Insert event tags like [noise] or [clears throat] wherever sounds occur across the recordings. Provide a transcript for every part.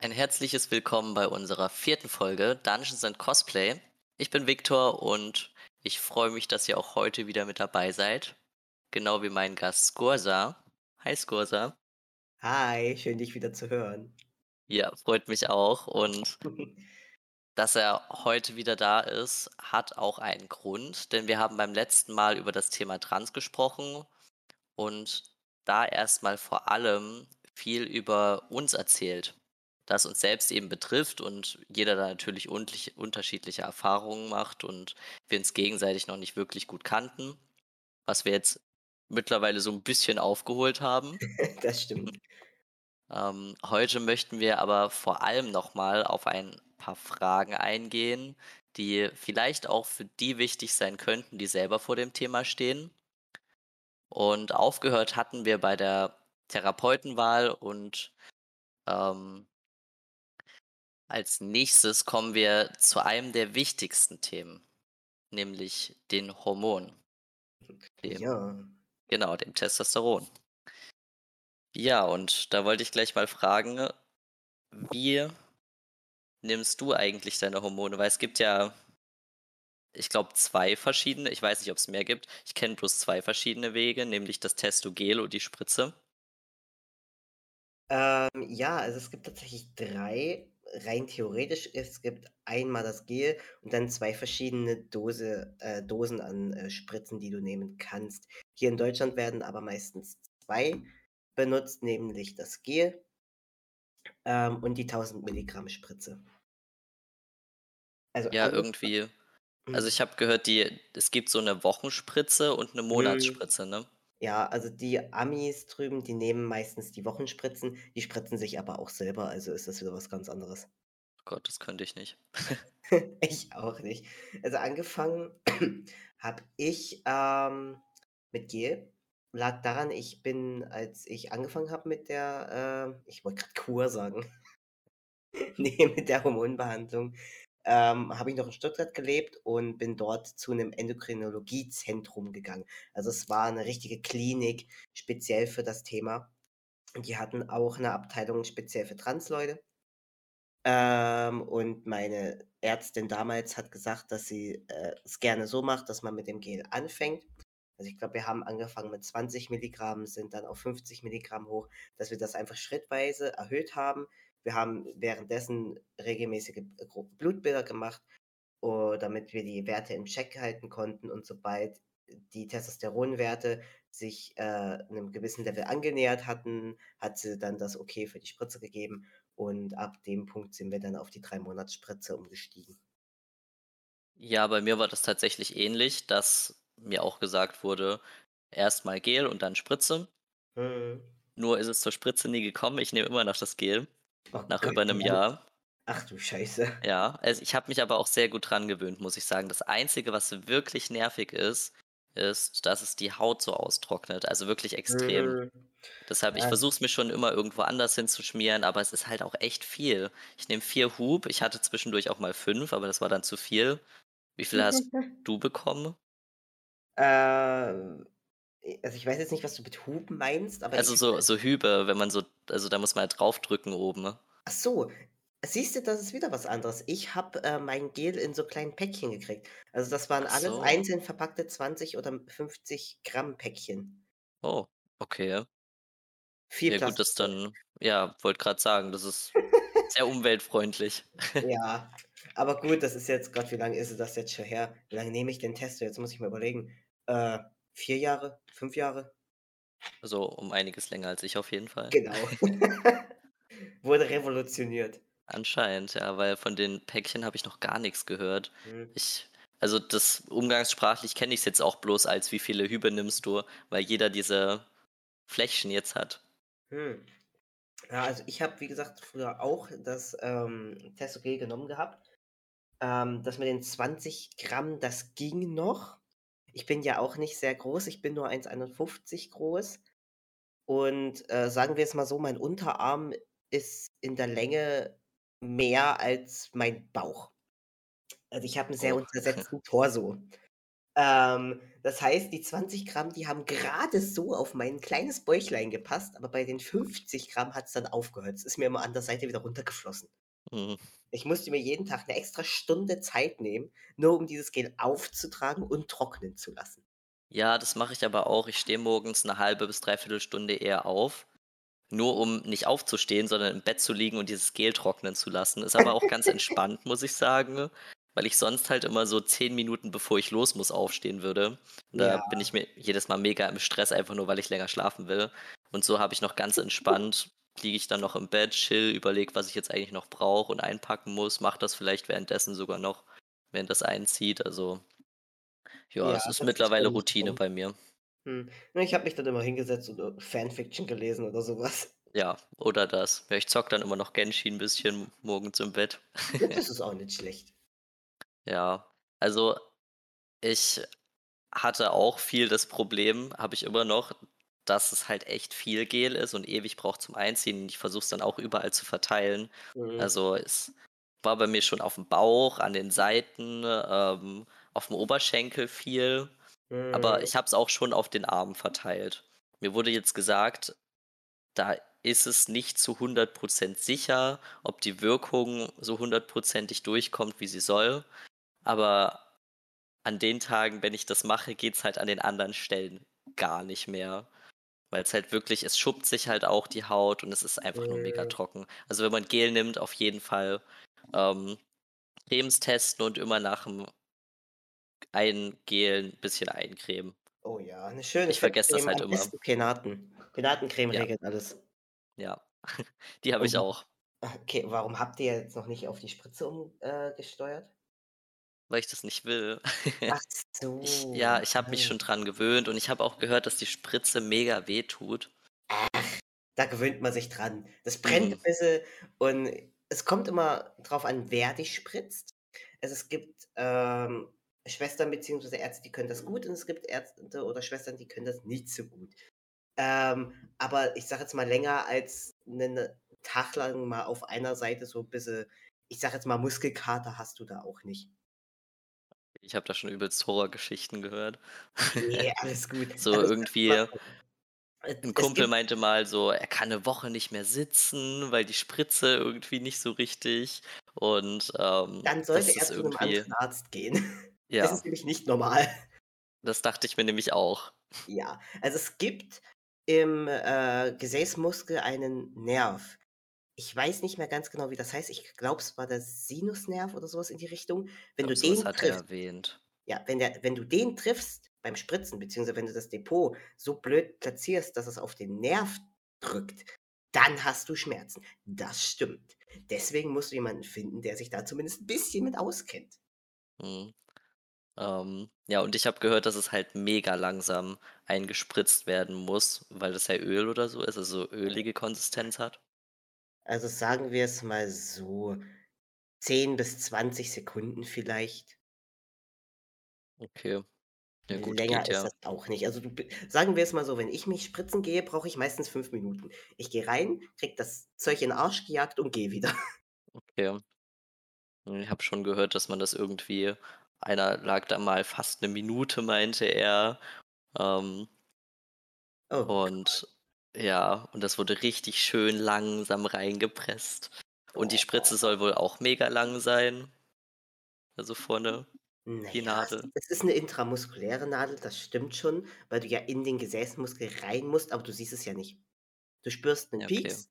Ein herzliches Willkommen bei unserer vierten Folge Dungeons and Cosplay. Ich bin Viktor und ich freue mich, dass ihr auch heute wieder mit dabei seid. Genau wie mein Gast Skursa. Hi Skursa. Hi, schön dich wieder zu hören. Ja, freut mich auch. Und [laughs] dass er heute wieder da ist, hat auch einen Grund, denn wir haben beim letzten Mal über das Thema Trans gesprochen und da erstmal vor allem viel über uns erzählt das uns selbst eben betrifft und jeder da natürlich unterschiedliche Erfahrungen macht und wir uns gegenseitig noch nicht wirklich gut kannten, was wir jetzt mittlerweile so ein bisschen aufgeholt haben. [laughs] das stimmt. Ähm, heute möchten wir aber vor allem nochmal auf ein paar Fragen eingehen, die vielleicht auch für die wichtig sein könnten, die selber vor dem Thema stehen. Und aufgehört hatten wir bei der Therapeutenwahl und ähm, als nächstes kommen wir zu einem der wichtigsten Themen, nämlich den Hormonen. Dem, ja. Genau, dem Testosteron. Ja, und da wollte ich gleich mal fragen, wie nimmst du eigentlich deine Hormone? Weil es gibt ja, ich glaube, zwei verschiedene, ich weiß nicht, ob es mehr gibt. Ich kenne bloß zwei verschiedene Wege, nämlich das Testogel und die Spritze. Ähm, ja, also es gibt tatsächlich drei rein theoretisch, es gibt einmal das Gel und dann zwei verschiedene Dose, äh, Dosen an äh, Spritzen, die du nehmen kannst. Hier in Deutschland werden aber meistens zwei benutzt, nämlich das Gel ähm, und die 1000 Milligramm Spritze. Also ja, irgendwie. Also ich habe gehört, die, es gibt so eine Wochenspritze und eine mhm. Monatsspritze, ne? Ja, also die Amis drüben, die nehmen meistens die Wochenspritzen, die spritzen sich aber auch selber, also ist das wieder was ganz anderes. Oh Gott, das könnte ich nicht. [laughs] [laughs] Ich auch nicht. Also angefangen [clears throat] habe ich ähm, mit Gel. Lag daran, ich bin, als ich angefangen habe mit der, äh, ich wollte gerade Kur sagen, [laughs] nee, mit der Hormonbehandlung, ähm, habe ich noch in Stuttgart gelebt und bin dort zu einem Endokrinologiezentrum gegangen. Also es war eine richtige Klinik speziell für das Thema. Und die hatten auch eine Abteilung speziell für Transleute. Ähm, und meine Ärztin damals hat gesagt, dass sie äh, es gerne so macht, dass man mit dem Gel anfängt. Also ich glaube, wir haben angefangen mit 20 Milligramm, sind dann auf 50 Milligramm hoch, dass wir das einfach schrittweise erhöht haben, wir haben währenddessen regelmäßige Blutbilder gemacht, damit wir die Werte im Check halten konnten. Und sobald die Testosteronwerte sich äh, einem gewissen Level angenähert hatten, hat sie dann das Okay für die Spritze gegeben. Und ab dem Punkt sind wir dann auf die drei Monats Spritze umgestiegen. Ja, bei mir war das tatsächlich ähnlich, dass mir auch gesagt wurde, erstmal Gel und dann Spritze. Mhm. Nur ist es zur Spritze nie gekommen. Ich nehme immer noch das Gel. Oh nach Gott, über einem Jahr. Ach du Scheiße. Ja, also ich habe mich aber auch sehr gut dran gewöhnt, muss ich sagen. Das Einzige, was wirklich nervig ist, ist, dass es die Haut so austrocknet. Also wirklich extrem. Mm. Deshalb, ich versuche es mir schon immer irgendwo anders hinzuschmieren, aber es ist halt auch echt viel. Ich nehme vier Hub, ich hatte zwischendurch auch mal fünf, aber das war dann zu viel. Wie viel hast [laughs] du bekommen? Äh, also ich weiß jetzt nicht, was du mit Hub meinst, aber. Also so, so Hübe, wenn man so, also da muss man halt draufdrücken oben. Ne? Ach so, siehst du, das ist wieder was anderes. Ich habe äh, mein Gel in so kleinen Päckchen gekriegt. Also das waren alles so. einzeln verpackte 20 oder 50 Gramm Päckchen. Oh, okay. Viel ja, gut, das dann, ja, wollte gerade sagen, das ist [laughs] sehr umweltfreundlich. ja, [laughs] aber gut, das ist jetzt gerade, wie lange ist das jetzt schon her? Wie lange nehme ich den Test? Jetzt muss ich mal überlegen. Äh, vier Jahre? Fünf Jahre? Also um einiges länger als ich auf jeden Fall. Genau. [laughs] [laughs] Wurde revolutioniert. Anscheinend, ja, weil von den Päckchen habe ich noch gar nichts gehört. Mhm. Ich, also das umgangssprachlich kenne ich es jetzt auch bloß als wie viele Hübe nimmst du, weil jeder diese Fläschchen jetzt hat. Hm. Ja, also ich habe, wie gesagt, früher auch das ähm, Testogel genommen gehabt. Ähm, das mit den 20 Gramm, das ging noch. Ich bin ja auch nicht sehr groß, ich bin nur 1,51 groß. Und äh, sagen wir es mal so, mein Unterarm ist in der Länge mehr als mein Bauch. Also ich habe einen sehr oh. [laughs] untersetzten Torso. Ähm, das heißt, die 20 Gramm, die haben gerade so auf mein kleines Bäuchlein gepasst, aber bei den 50 Gramm hat es dann aufgehört. Es ist mir immer an der Seite wieder runtergeflossen. Mhm. Ich musste mir jeden Tag 'ne extra Stunde Zeit nehmen, nur um dieses Gel aufzutragen und trocknen zu lassen. Ja, das mache ich aber auch. Ich stehe morgens 'ne halbe bis 3/4 Stunde eher auf, nur um nicht aufzustehen, sondern im Bett zu liegen und dieses Gel trocknen zu lassen. Ist aber auch ganz [laughs] entspannt, muss ich sagen, weil ich sonst halt immer so 10 Minuten, bevor ich los muss, aufstehen würde. Da Ja. bin ich mir jedes Mal mega im Stress, einfach nur, weil ich länger schlafen will. Und so habe ich noch ganz [laughs] entspannt liege ich dann noch im Bett, chill, überlege, was ich jetzt eigentlich noch brauche und einpacken muss, mache das vielleicht währenddessen sogar noch, wenn das einzieht. Also ja, es ist ist mittlerweile mir Routine bei mir. Ne, ich habe mich dann immer hingesetzt und, äh, Fanfiction gelesen oder so was. Ja, oder das. Ja, ich zocke dann immer noch Genshin 'n bisschen morgens im Bett. Das [laughs] ist auch nicht schlecht. Ja, also ich hatte auch viel das Problem, habe ich immer noch, dass es halt echt viel Gel ist und ewig braucht zum Einziehen. Ich versuche es dann auch überall zu verteilen. Mhm. Also, es war bei mir schon aufm Bauch, an den Seiten, ähm, aufm Oberschenkel viel, aber Mhm. ich habe es auch schon auf den Armen verteilt. Mir wurde jetzt gesagt, da ist es nicht zu 100 % sicher, ob die Wirkung so hundertprozentig durchkommt, wie sie soll. Aber an den Tagen, wenn ich das mache, geht's halt an den anderen Stellen gar nicht mehr, weil's halt wirklich es schuppt sich halt auch die Haut und es ist einfach nur mega Mhm. trocken. Also, wenn man Gel nimmt, auf jeden Fall, ähm, Cremes testen und immer nach'm Eingelen bisschen eincremen. Oh ja, 'ne schöne Ich vergesse das halt immer. Penaten. Penatencreme Ja. regelt alles. Ja, [laughs] die habe ich auch. [laughs] okay, warum habt ihr jetzt noch nicht auf die Spritze um äh? Weil ich das nicht will. [laughs] Ach Ich so, ja, ich habe mich ah. schon dran gewöhnt und ich habe auch gehört, dass die Spritze mega wehtut. Ach, da gewöhnt man sich dran. Das brennt Mhm. ein bisschen und es kommt immer drauf an, wer dich spritzt. Also, es gibt, ähm, Schwestern beziehungsweise Ärzte, die können das gut und es gibt Ärzte oder Schwestern, die können das nicht so gut. Ähm, aber ich sage jetzt mal, länger als 'nen Tag lang mal auf einer Seite so bisschen, ich sage jetzt mal, Muskelkater hast du da auch nicht. Ich habe da schon übelst Horrorgeschichten gehört. Ne, [laughs] alles gut. So mal irgendwie äh, 'n es Kumpel meinte mal so, er kann 'ne Woche nicht mehr sitzen, weil die Spritze irgendwie nicht so richtig und, ähm, Dann sollte [laughs] das er zu irgendwie anderen Arzt gehen. Das Ja. ist nämlich nicht normal. Das dachte ich mir nämlich auch. Ja, also, es gibt im, äh, Gesäßmuskel einen Nerv. Ich weiß nicht mehr ganz genau, wie das heißt. Ich glaube, es war der Sinusnerv oder so was in die Richtung. Ich Wenn du so was den hat er triffst erwähnt. ja, wenn der wenn du den triffst beim Spritzen, beziehungsweise wenn du das Depot so blöd platzierst, dass es auf den Nerv drückt, dann hast du Schmerzen. Das stimmt. Deswegen musst du jemanden finden, der sich da zumindest 'n bisschen mit auskennt. Mhm. Ähm, ja, und ich habe gehört, dass es halt mega langsam eingespritzt werden muss, weil das ja Öl oder so ist, also, so ölige Konsistenz hat. Also, sagen wir's mal so, 10 bis 20 Sekunden vielleicht. Okay. Ja gut, Länger geht ist ja. das auch nicht. Also, du sagen wir es mal so, wenn ich mich spritzen gehe, brauche ich meistens 5 Minuten. Ich gehe rein, kriege das Zeug in 'n Arsch gejagt und gehe wieder. [laughs] Okay. Hm, ich habe schon gehört, dass man das irgendwie einer lag da mal fast 'ne Minute, meinte er. Ähm Oh und ja, und das wurde richtig schön langsam reingepresst. Und die Spritze Oh. soll wohl auch mega lang sein. Also, vorne, Na die es Nadel. es ist 'ne intramuskuläre Nadel, das stimmt schon, weil du ja in den Gesäßmuskel rein musst, aber du siehst es ja nicht. Du spürst 'nen Ja, okay. Pieks,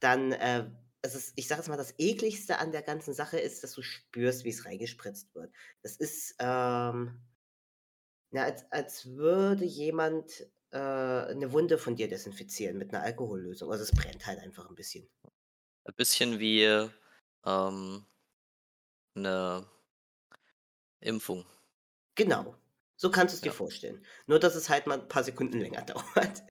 dann, äh es ist ich sage jetzt mal, das Ekligste an der ganzen Sache ist, dass du spürst, wie's reingespritzt wird. Das ist, ähm ja, als als würde jemand, äh, 'ne Wunde von dir desinfizieren mit 'ner Alkohollösung. Also, es brennt halt einfach 'n bisschen. Ein bisschen wie, ähm 'ne Impfung. Genau, so kannst du's dir Ja. vorstellen. Nur, dass es halt mal 'n paar Sekunden länger [laughs] dauert.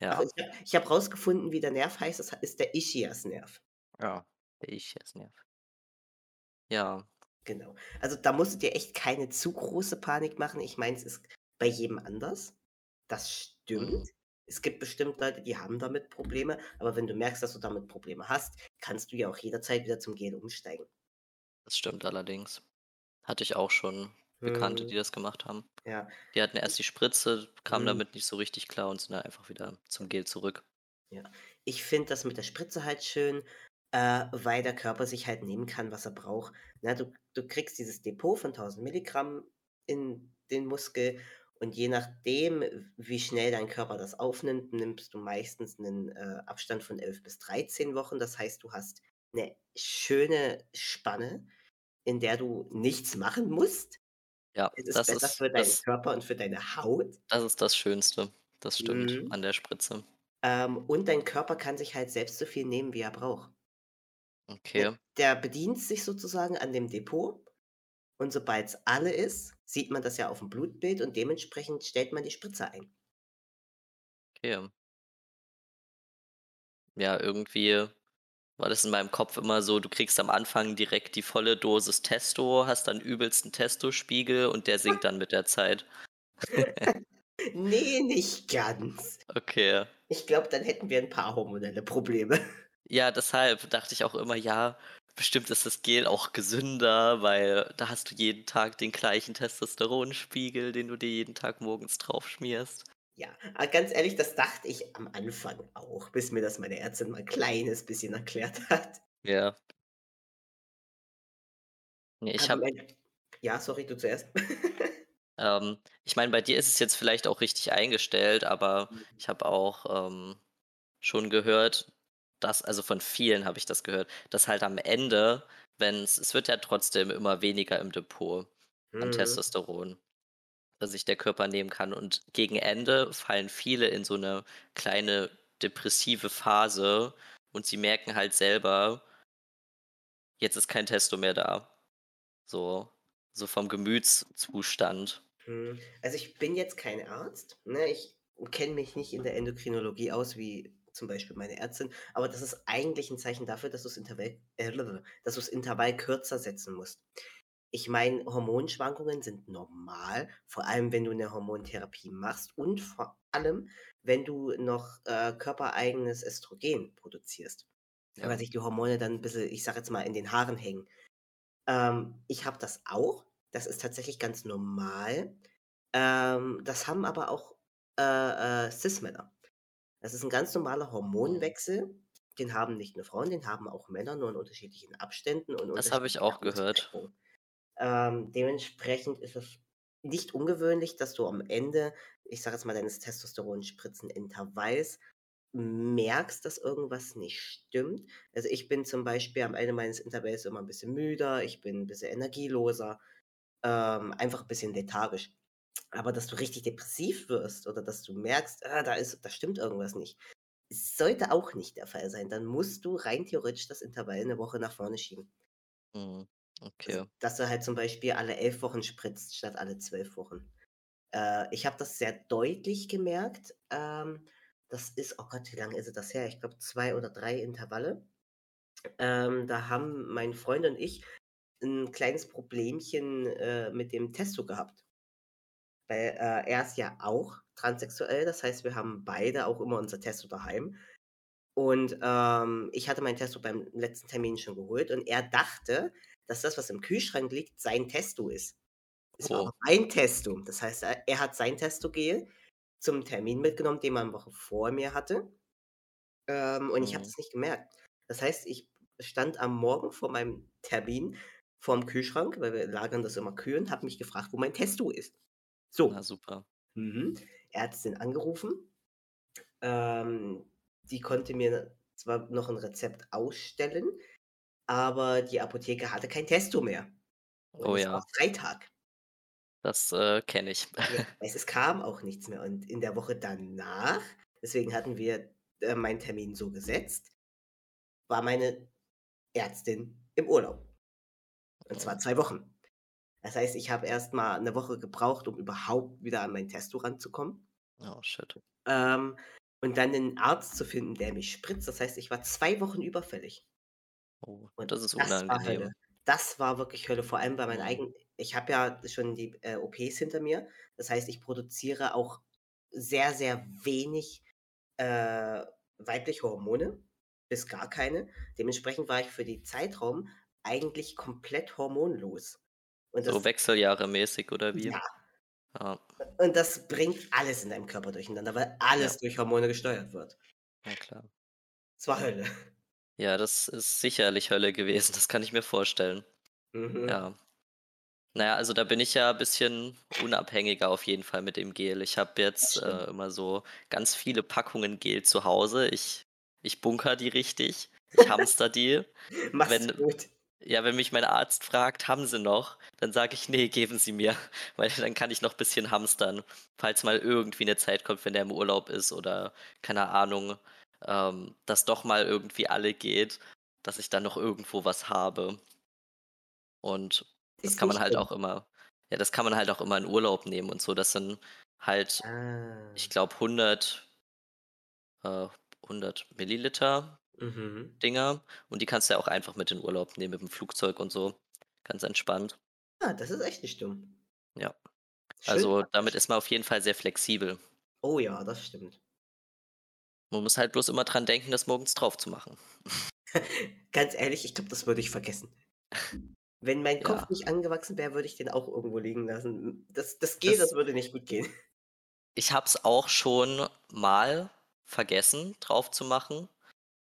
Ja. ich habe ich habe rausgefunden, wie der Nerv heißt. Das ist der Ischiasnerv. Ja, der Ischiasnerv. Ja. Genau. Also, da musst du dir echt keine zu große Panik machen. Ich meine, es ist bei jedem anders. Das Mhm. stimmt. Es gibt bestimmt Leute, die haben damit Probleme, aber wenn du merkst, dass du damit Probleme hast, kannst du ja auch jederzeit wieder zum Gel umsteigen. Das stimmt allerdings. Hatte ich auch schon. Bekannte, Mhm. die das gemacht haben. Ja. Die hatten erst die Spritze, kamen Mhm. damit nicht so richtig klar und sind dann einfach wieder zum Gel zurück. Ja. Ich finde das mit der Spritze halt schön, äh, weil der Körper sich halt nehmen kann, was er braucht. Ne, du du kriegst dieses Depot von 1000 Milligramm in den Muskel und je nachdem, wie schnell dein Körper das aufnimmt, nimmst du meistens 'nen, äh, Abstand von 11 bis 13 Wochen. Das heißt, du hast 'ne schöne Spanne, in der du nichts machen musst. Ja, Es ist das besser ist für deinen das Körper und für deine Haut. das ist das Schönste. Das stimmt Mhm. an der Spritze. Ähm, und dein Körper kann sich halt selbst so viel nehmen, wie er braucht. Okay. der bedient sich sozusagen an dem Depot und sobald's alle ist, sieht man das ja auf'm Blutbild und dementsprechend stellt man die Spritze ein. Okay. Ja, irgendwie war das in meinem Kopf immer so, du kriegst am Anfang direkt die volle Dosis Testo, hast dann übelsten Testospiegel und der sinkt dann mit der Zeit. [laughs] Ne, nicht ganz. Okay. Ich glaube, dann hätten wir 'n paar hormonelle Probleme. Ja, deshalb dachte ich auch immer: „Ja, bestimmt ist das Gel auch gesünder, weil da hast du jeden Tag den gleichen Testosteronspiegel, den du dir jeden Tag morgens drauf schmierst.“ Ja, ganz ehrlich, das dachte ich am Anfang auch, bis mir das meine Ärztin mal 'n kleines bisschen erklärt hat. Ja. Ne, ich habe ja, sorry, du zuerst. [laughs] ähm, ich meine, bei dir ist es jetzt vielleicht auch richtig eingestellt, aber Mhm. ich habe auch, ähm, schon gehört, dass also von vielen habe ich das gehört, dass halt am Ende, wenn's es wird ja trotzdem immer weniger im Depot an Mhm. Testosteron, das sich der Körper nehmen kann. Und gegen Ende fallen viele in so 'ne kleine depressive Phase und sie merken halt selber jetzt ist kein Testo mehr da. So so vom Gemütszustand. Mhm. Also, ich bin jetzt kein Arzt, ne? Ich kenne mich nicht in der Endokrinologie aus wie zum Beispiel meine Ärztin, aber das ist eigentlich 'n Zeichen dafür, dass du's Intervall äh, dass du's Intervall kürzer setzen musst. Ich meine, Hormonschwankungen sind normal, vor allem, wenn du 'ne Hormontherapie machst und vor allem, wenn du noch, äh, körpereigenes Östrogen produzierst, Ja. weil sich die Hormone dann 'n bisschen, ich sage jetzt mal, in den Haaren hängen. Ähm, ich habe das auch. Das ist tatsächlich ganz normal. Ähm, das haben aber auch, äh, äh, Cis-Männer. Das ist 'n ganz normaler Mhm. Hormonwechsel. Den haben nicht nur Frauen, den haben auch Männer, nur in unterschiedlichen Abständen und Das habe ich auch gehört. Ähm, dementsprechend ist es nicht ungewöhnlich, dass du am Ende, ich sage jetzt mal, deines Testosteronspritzenintervalls merkst, dass irgendwas nicht stimmt. Also, ich bin zum Beispiel am Ende meines Intervalls immer 'n bisschen müder, ich bin 'n bisschen energieloser, ähm, einfach 'n bisschen lethargisch. Aber dass du richtig depressiv wirst oder dass du merkst: „Ah, da ist da stimmt irgendwas nicht“, sollte auch nicht der Fall sein. Dann musst du rein theoretisch das Intervall 'ne Woche nach vorne schieben. Mhm, Also, okay. dass du halt zum Beispiel alle 11 Wochen spritzt statt alle 12 Wochen. Äh, ich habe das sehr deutlich gemerkt. Ähm, das ist oh Gott, wie lange ist das her? Ich glaube 2 oder 3 Intervalle. Ähm, da haben mein Freund und ich 'n kleines Problemchen, äh, mit dem Testo gehabt. Weil, äh, er ist ja auch transsexuell, das heißt, wir haben beide auch immer unser Testo daheim. Und, ähm, ich hatte mein Testo beim letzten Termin schon geholt und er dachte, dass das, was im Kühlschrank liegt, sein Testo ist. Es war Oh. mein Testo. Das heißt, er er hat sein Testo-Gel zum Termin mitgenommen, den er 'ne Woche vor mir hatte. Ähm, und ich habe Mhm. das nicht gemerkt. Das heißt, ich stand am Morgen vor meinem Termin vorm Kühlschrank, weil wir lagern das immer kühl und habe mich gefragt, wo mein Testo ist. Na So. super. Mhm. Ärztin angerufen. Ähm, die konnte mir zwar noch 'n Rezept ausstellen, aber die Apotheke hatte kein Testo mehr. Und Oh es war ja. Freitag. Das, äh, kenne ich. Ja, [laughs] es kam auch nichts mehr. Und in der Woche danach, deswegen hatten wir, äh, meinen Termin so gesetzt, war meine Ärztin im Urlaub. Und zwar Mhm. 2 Wochen. Das heißt, ich habe erst mal 'ne Woche gebraucht, um überhaupt wieder an mein Testo ranzukommen. Oh, shit. Ähm, und dann 'nen Arzt zu finden, der mich spritzt. Das heißt, ich war 2 Wochen überfällig. Oh, Und das ist das war Hölle. unangenehm. Das war wirklich Hölle, vor allem bei meinen Mhm. eigen ich habe ja schon die, äh, OPs hinter mir. Das heißt, ich produziere auch sehr, sehr wenig, äh, weibliche Hormone, bis gar keine. Dementsprechend war ich für die Zeitraum eigentlich komplett hormonlos. Und So das wechseljahremäßig oder wie? Ja. Ja. Und das bringt alles in deinem Körper durcheinander, weil Ja. alles durch Hormone gesteuert wird. Ja, klar. Es war Hölle. Ja, das ist sicherlich Hölle gewesen, das kann ich mir vorstellen. Mhm. Ja. Na ja, also da bin ich ja bisschen unabhängiger auf jeden Fall mit dem Gel. Ich habe jetzt, äh, immer so ganz viele Packungen Gel zu Hause. Ich ich bunkere die richtig. Ich [laughs] hamster die. Machst Wenn gut. Ja, wenn mich mein Arzt fragt: „Haben Sie noch?“, dann sage ich: „Ne, geben Sie mir“, [laughs] weil dann kann ich noch bisschen hamstern, falls mal irgendwie 'ne Zeit kommt, wenn der im Urlaub ist oder keine Ahnung, ähm, dass doch mal irgendwie alle geht, dass ich dann noch irgendwo was habe. Und das Ist kann man halt schlimm. auch immer ja, das kann man halt auch immer in Urlaub nehmen und so. Das sind halt, ich Ah. glaube, 100 äh, 100 Milliliter Mhm. Dinger und die kannst du ja auch einfach mit in Urlaub nehmen mit'm Flugzeug und so, ganz entspannt. Ah, das ist echt nicht dumm. Ja. Schön Also, damit ist man auf jeden Fall sehr flexibel. Oh ja, das stimmt. Man muss halt bloß immer dran denken, das morgens drauf zu machen. [laughs] Ganz ehrlich, ich glaube, das würde ich vergessen. Wenn mein Kopf Ja. nicht angewachsen wäre, würde ich den auch irgendwo liegen lassen. Das das Gel, Das das würde nicht gut gehen. Ich habe es auch schon mal vergessen, drauf zu machen,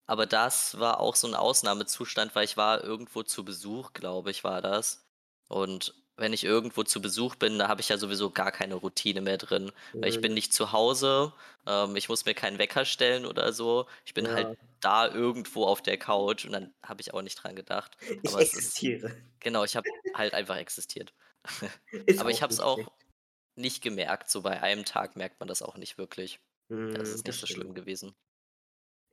aber das war auch so 'n Ausnahmezustand, weil ich war irgendwo zu Besuch, glaube ich, war das. Und wenn ich irgendwo zu Besuch bin, da habe ich ja sowieso gar keine Routine mehr drin, weil ich bin Mhm. nicht zu Hause, ähm, ich muss mir keinen Wecker stellen oder so. Ich bin halt Ja. da irgendwo auf der Couch und dann habe ich auch nicht dran gedacht. Ich Aber es ist existiere. genau, ich habe halt einfach existiert. [laughs] Ist Aber ich habe es auch nicht gemerkt, so bei einem Tag merkt man das auch nicht wirklich. Ist Mhm, das nicht so stimmt. schlimm gewesen.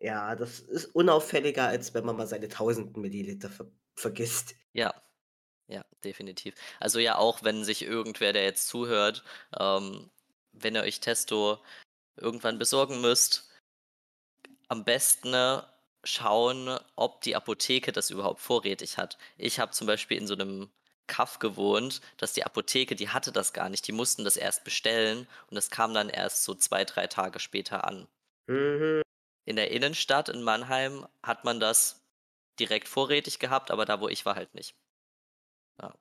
Ja, das ist unauffälliger, als wenn man mal seine 1.000 Milliliter ver vergisst. Ja. Ja, definitiv. Also, ja, auch wenn sich irgendwer, der jetzt zuhört ähm, wenn ihr euch Testo irgendwann besorgen müsst am besten schauen, ob die Apotheke das überhaupt vorrätig hat. Ich habe zum Beispiel in so 'nem Kaff gewohnt, dass die Apotheke die hatte das gar nicht. Die mussten das erst bestellen und das kam dann erst so 2, 3 Tage später an. Mhm. In der Innenstadt in Mannheim hat man das direkt vorrätig gehabt, aber da, wo ich war, halt nicht. Ja.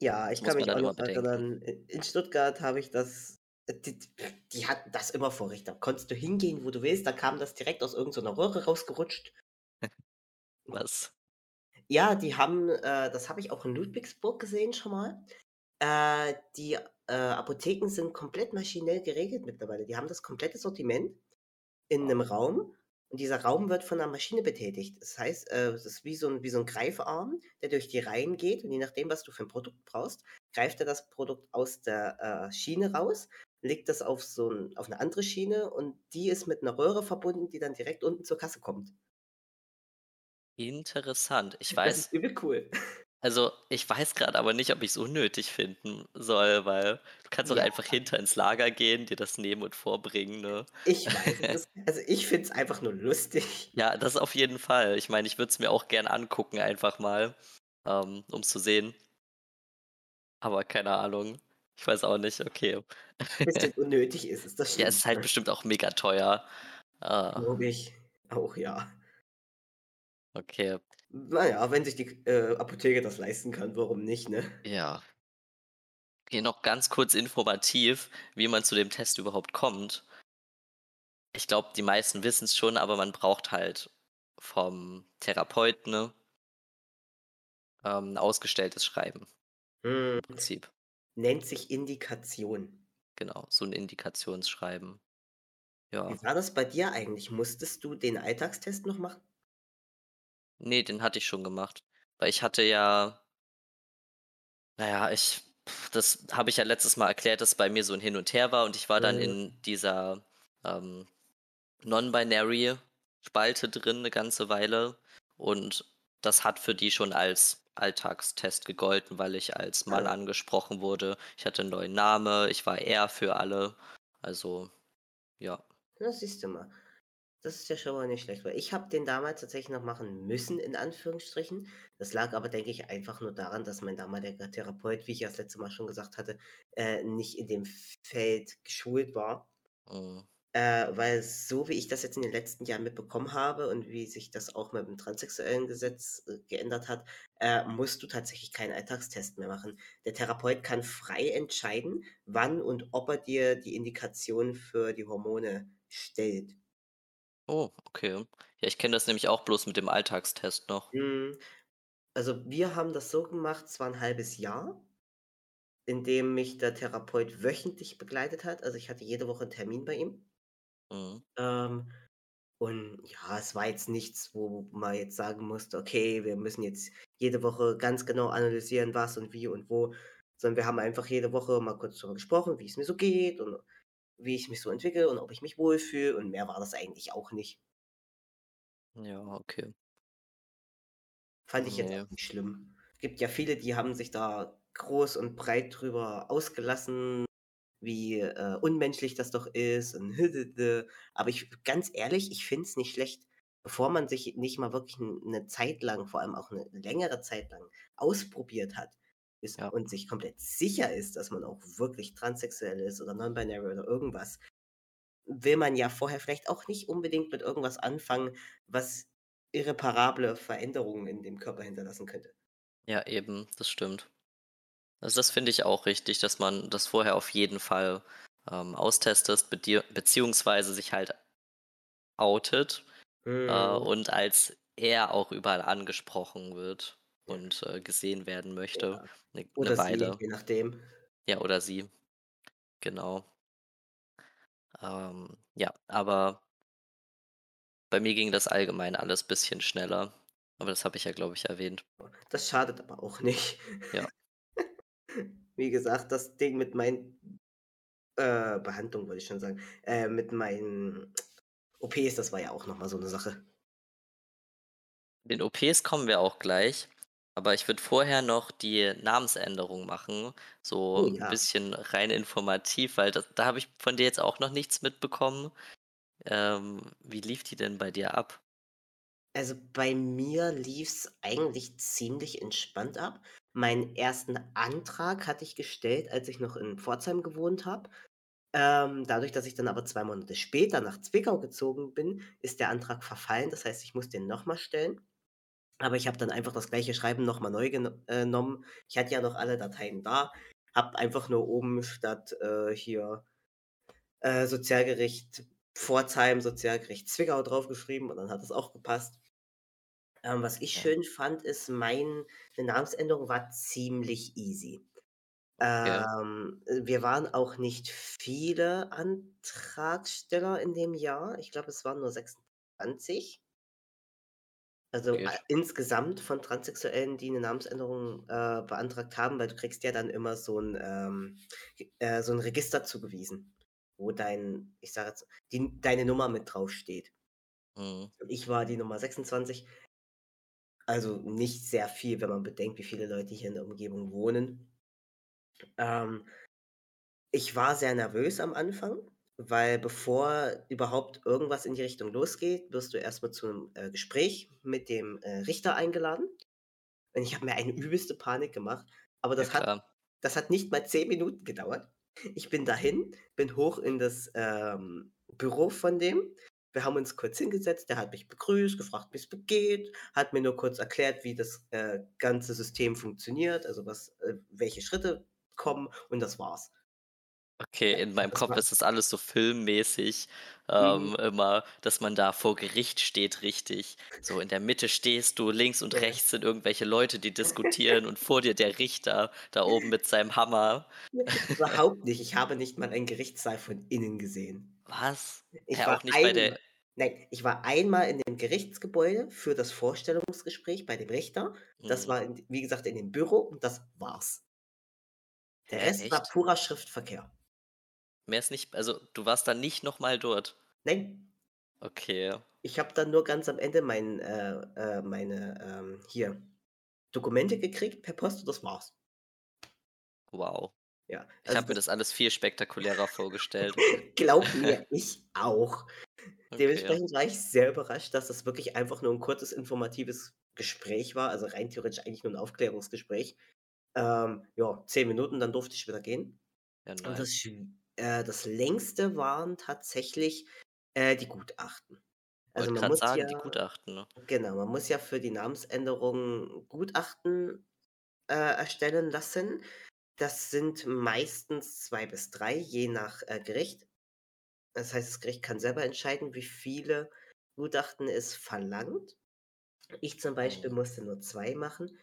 Ja, ich kann mich auch noch erinnern, in Stuttgart habe ich das äh, d d die hatten das immer vorrätig. Da konntest du hingehen, wo du willst, da kam das direkt aus irgend so 'ner Röhre rausgerutscht. [laughs] Was? Ja, die haben äh, das habe ich auch in Ludwigsburg gesehen schon mal. Äh, die, äh, Apotheken sind komplett maschinell geregelt mittlerweile. Die haben das komplette Sortiment in 'nem Wow. Raum und dieser Raum wird von 'ner Maschine betätigt. Das heißt, äh, es ist wie so 'n wie so 'n Greifarm, der durch die Reihen geht und je nachdem, was du für 'n Produkt brauchst, greift er das Produkt aus der, äh, Schiene raus, legt das auf so 'n auf 'ne andere Schiene und die ist mit 'ner Röhre verbunden, die dann direkt unten zur Kasse kommt. Interessant. Ich [laughs] Das ist weiß übel cool. Also, ich weiß grad aber nicht, ob ich's unnötig finden soll, weil du kannst doch Ja. einfach hinter ins Lager gehen, dir das nehmen und vorbringen, ne? Ich weiß, [laughs] es also, ich finde es einfach nur lustig. Ja, das auf jeden Fall. Ich meine, ich würde es mir auch gern angucken einfach mal, ähm, um's zu sehen. Aber keine Ahnung. Ich weiß auch nicht, okay. Bisschen [laughs] unnötig ist es, das Ja, es stimmt. ist halt bestimmt auch mega teuer. Ah. Glaube ich. Auch, ja. Okay. Na ja, wenn sich die äh, Apotheke das leisten kann, warum nicht, ne? Ja. Hier noch ganz kurz informativ, wie man zu dem Test überhaupt kommt. Ich glaube, die meisten wissen's schon, aber man braucht halt vom Therapeuten, ne ähm, 'n ausgestelltes Schreiben Mhm. im Prinzip. Nennt sich Indikation. Genau, so 'n Indikationsschreiben. Ja. Wie war das bei dir eigentlich? Musstest du den Alltagstest noch machen? Ne, den hatte ich schon gemacht, weil ich hatte ja na ja, ich das habe ich ja letztes Mal erklärt, dass bei mir so 'n Hin und Her war und ich war dann Mhm. in dieser, ähm, Non-Binary-Spalte drin 'ne ganze Weile und das hat für die schon als Alltagstest gegolten, weil ich als Mann Ah. angesprochen wurde. Ich hatte 'n neuen Name, ich war er für alle. Also, ja. Ja, siehst du mal. Das ist ja schon mal nicht schlecht, weil ich habe den damals tatsächlich noch machen müssen in Anführungsstrichen. Das lag aber, denke ich, einfach nur daran, dass mein damaliger Therapeut, wie ich ja das letzte Mal schon gesagt hatte, äh, nicht in dem Feld geschult war. Mhm. Äh, weil so wie ich das jetzt in den letzten Jahren mitbekommen habe und wie sich das auch mit dem transsexuellen Gesetz äh, geändert hat, äh, musst du tatsächlich keinen Alltagstest mehr machen. Der Therapeut kann frei entscheiden, wann und ob er dir die Indikation für die Hormone stellt. Oh, okay. Ja, ich kenne das nämlich auch bloß mit dem Alltagstest noch. Mhm. Also, wir haben das so gemacht, es war 'n halbes Jahr, in dem mich der Therapeut wöchentlich begleitet hat. Also, ich hatte jede Woche 'n Termin bei ihm. Mhm. Ähm, und ja, es war jetzt nichts, wo man jetzt sagen musste: „Okay, wir müssen jetzt jede Woche ganz genau analysieren, was und wie und wo“, sondern wir haben einfach jede Woche mal kurz drüber gesprochen, wie es mir so geht und wie ich mich so entwickle und ob ich mich wohlfühle und mehr war das eigentlich auch nicht. Ja, okay. Fand ich jetzt Ne. auch nicht schlimm. Gibt ja viele, die haben sich da groß und breit drüber ausgelassen, wie, äh, unmenschlich das doch ist und [laughs] aber ich ganz ehrlich, ich finde es nicht schlecht, bevor man sich nicht mal wirklich 'n 'ne Zeit lang, vor allem auch 'ne längere Zeit lang ausprobiert hat, ist Ja. und sich komplett sicher ist, dass man auch wirklich transsexuell ist oder non-binary oder irgendwas, will man ja vorher vielleicht auch nicht unbedingt mit irgendwas anfangen, was irreparable Veränderungen in dem Körper hinterlassen könnte. Ja, eben, das stimmt. Also, das finde ich auch richtig, dass man das vorher auf jeden Fall, ähm, austestet, beziehungsweise sich halt outet, äh, Mhm. und als er auch überall angesprochen wird. Und, äh, gesehen werden möchte, Ja. 'ne 'ne Oder sie, Weile. je nachdem. Ja, oder sie, genau. Ähm, ja, aber bei mir ging das allgemein alles bisschen schneller, aber das habe ich ja, glaube ich, erwähnt. Das schadet aber auch nicht. Ja. [laughs] Wie gesagt, das Ding mit meinen, äh Behandlung wollte ich schon sagen, äh, mit meinen OPs, das war ja auch noch mal so 'ne Sache. Den OPs kommen wir auch gleich, aber ich würde vorher noch die Namensänderung machen, Oh so 'n ja. bisschen rein informativ, weil da da habe ich von dir jetzt auch noch nichts mitbekommen. Ähm, wie lief die denn bei dir ab? Also, bei mir lief's eigentlich ziemlich entspannt ab. Meinen 1. Antrag hatte ich gestellt, als ich noch in Pforzheim gewohnt habe. Ähm, dadurch, dass ich dann aber 2 Monate später nach Zwickau gezogen bin, ist der Antrag verfallen. Das heißt, ich musste den noch mal stellen. Aber ich habe dann einfach das gleiche Schreiben noch mal neu äh, nommen. Ich hatte ja noch alle Dateien da, habe einfach nur oben statt, äh, hier, äh, Sozialgericht Pforzheim, Sozialgericht Zwickau draufgeschrieben und dann hat das auch gepasst. Ähm, was ich Ja. schön fand, ist meine Namensänderung war ziemlich easy. Ähm, äh, wir waren auch nicht viele Antragsteller in dem Jahr. Ich glaube, es waren nur 26. Also, Geht. insgesamt von Transsexuellen, die 'ne Namensänderung, äh, beantragt haben, weil du kriegst ja dann immer so 'n, ähm, äh so 'n Register zugewiesen, wo dein ich sage jetzt, die deine Nummer mit draufsteht. Mhm. Ich war die Nummer 26. Also, nicht sehr viel, wenn man bedenkt, wie viele Leute hier in der Umgebung wohnen. Ähm ich war sehr nervös am Anfang, weil bevor überhaupt irgendwas in die Richtung losgeht, wirst du erst mal zu 'nem, äh, Gespräch mit dem, äh, Richter eingeladen. Und ich habe mir eine übelste Panik gemacht, aber Ja, das hat klar. das hat nicht mal 10 Minuten gedauert. Ich bin dahin, bin hoch in das, ähm, Büro von dem. Wir haben uns kurz hingesetzt, der hat mich begrüßt, gefragt, wie's mir geht, hat mir nur kurz erklärt, wie das, äh, ganze System funktioniert, also was äh, welche Schritte kommen und das war's. Okay, Ja, in meinem Kopf war ist das alles so filmmäßig, Mhm. ähm, immer, dass man da vor Gericht steht richtig. So in der Mitte stehst du, links und Ja. rechts sind irgendwelche Leute, die diskutieren [laughs] und vor dir der Richter da oben mit seinem Hammer. Überhaupt nicht. Ich habe nicht mal einen Gerichtssaal von innen gesehen. Was? Ich Hä, war auch nicht bei einmal der nein, ich war einmal in dem Gerichtsgebäude für das Vorstellungsgespräch bei dem Richter. Das Mhm. war in wie gesagt, in dem Büro und das war's. Der Rest war echt? purer Schriftverkehr. Mehr ist nicht also, du warst dann nicht noch mal dort? Nein. Okay. Ich habe dann nur ganz am Ende mein äh, äh, meine, ähm, hier Dokumente gekriegt per Post und das war's. Wow. Ja, Ich also habe mir das alles viel spektakulärer vorgestellt. [laughs] Glaub mir, ich auch. Okay. Dementsprechend war ich sehr überrascht, dass das wirklich einfach nur 'n kurzes informatives Gespräch war, also rein theoretisch eigentlich nur 'n Aufklärungsgespräch. Ähm, ja, 10 Minuten, dann durfte ich wieder gehen. Ja, Und das nice. Äh, das längste waren tatsächlich, äh, die Gutachten. Also, Wollte man muss sagen, ja die Gutachten, ne? genau, man muss ja für die Namensänderung Gutachten, äh, erstellen lassen. Das sind meistens 2 bis 3, je nach, äh, Gericht. Das heißt, das Gericht kann selber entscheiden, wie viele Gutachten es verlangt. Ich zum Beispiel Mhm. musste nur 2 machen.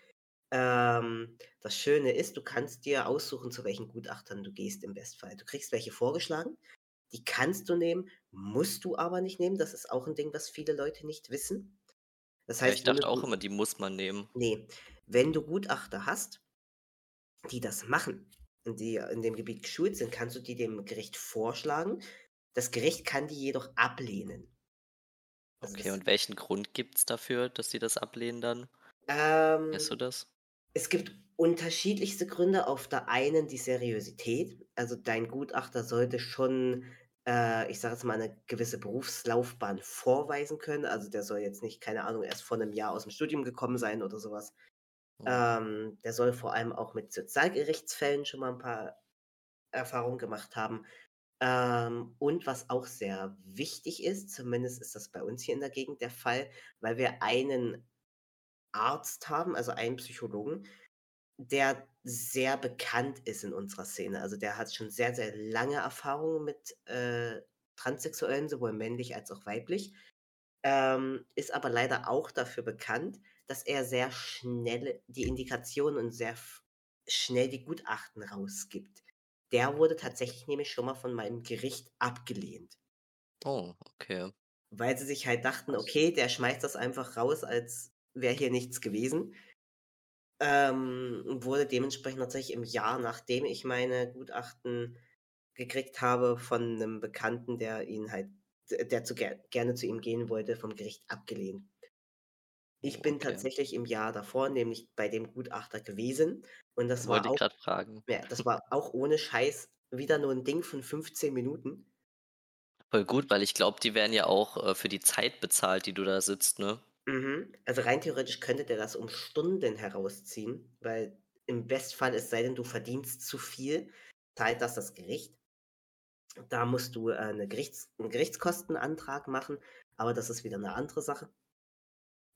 Ähm, das Schöne ist, du kannst dir aussuchen, zu welchen Gutachtern du gehst im Bestfall. Du kriegst welche vorgeschlagen, die kannst du nehmen, musst du aber nicht nehmen. Das ist auch 'n Ding, was viele Leute nicht wissen. Das Ja, ich heißt, wenn du dachte auch immer, die muss man nehmen. Ne, wenn du Gutachter hast die das machen und die in dem Gebiet geschult sind, kannst du die dem Gericht vorschlagen. Das Gericht kann die jedoch ablehnen. Also, Okay, das und welchen Grund gibt's dafür, dass sie das ablehnen dann? Ähm, Weißt du das? Es gibt unterschiedlichste Gründe. Auf der einen die Seriosität. Also, dein Gutachter sollte schon, äh, ich sage jetzt mal, 'ne gewisse Berufslaufbahn vorweisen können. Also, der soll jetzt nicht, keine Ahnung, erst vor 'nem Jahr aus'm Studium gekommen sein oder so was. Mhm. Ähm, der soll vor allem auch mit Sozialgerichtsfällen schon mal 'n paar Erfahrungen gemacht haben. Ähm, und was auch sehr wichtig ist, zumindest ist das bei uns hier in der Gegend der Fall, weil wir einen Arzt haben, also einen Psychologen, der sehr bekannt ist in unserer Szene. Also, der hat schon sehr, sehr lange Erfahrung mit, äh, Transsexuellen, sowohl männlich als auch weiblich. Ähm, ist aber leider auch dafür bekannt, dass er sehr schnell die Indikation und sehr schnell die Gutachten rausgibt. Der wurde tatsächlich nämlich schon mal von meinem Gericht abgelehnt. Oh, okay. Weil sie sich halt dachten. „Okay, der schmeißt das einfach raus, als wäre hier nichts gewesen.“ Ähm, wurde dementsprechend tatsächlich im Jahr, nachdem ich meine Gutachten gekriegt habe von 'nem Bekannten, der ihn halt der zu ger gerne zu ihm gehen wollte, vom Gericht abgelehnt. Ich bin okay. tatsächlich im Jahr davor nämlich bei dem Gutachter gewesen und das war Wollte ich auch fragen. ja, das war auch ohne Scheiß wieder nur 'n Ding von 15 Minuten. Voll gut, weil ich glaube, die werden ja auch, äh, für die Zeit bezahlt, die du da sitzt, ne? Mhm. Also, rein theoretisch könnte der das um Stunden herausziehen, weil im Bestfall, es sei denn, du verdienst zu viel, zahlt das das Gericht. Da musst du, äh, 'ne Gerichts 'n Gerichtskostenantrag machen, aber das ist wieder 'ne andere Sache.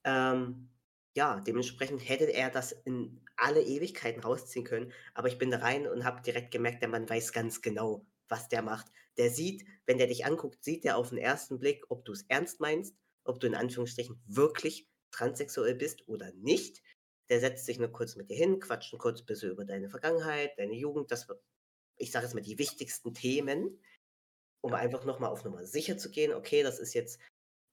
Ähm, ja, dementsprechend hätte er das in alle Ewigkeiten rausziehen können, aber ich bin da rein und habe direkt gemerkt, der Mann weiß ganz genau, was der macht. Der sieht wenn der dich anguckt, sieht der auf 'n 1. Blick, ob du's ernst meinst, ob du in Anführungsstrichen wirklich transsexuell bist oder nicht. Der setzt sich nur kurz mit dir hin, quatscht 'n kurz bisschen über deine Vergangenheit, deine Jugend, das ich sage jetzt mal, die wichtigsten Themen, um Ja. einfach noch mal auf Nummer sicher zu gehen: „Okay, das ist jetzt,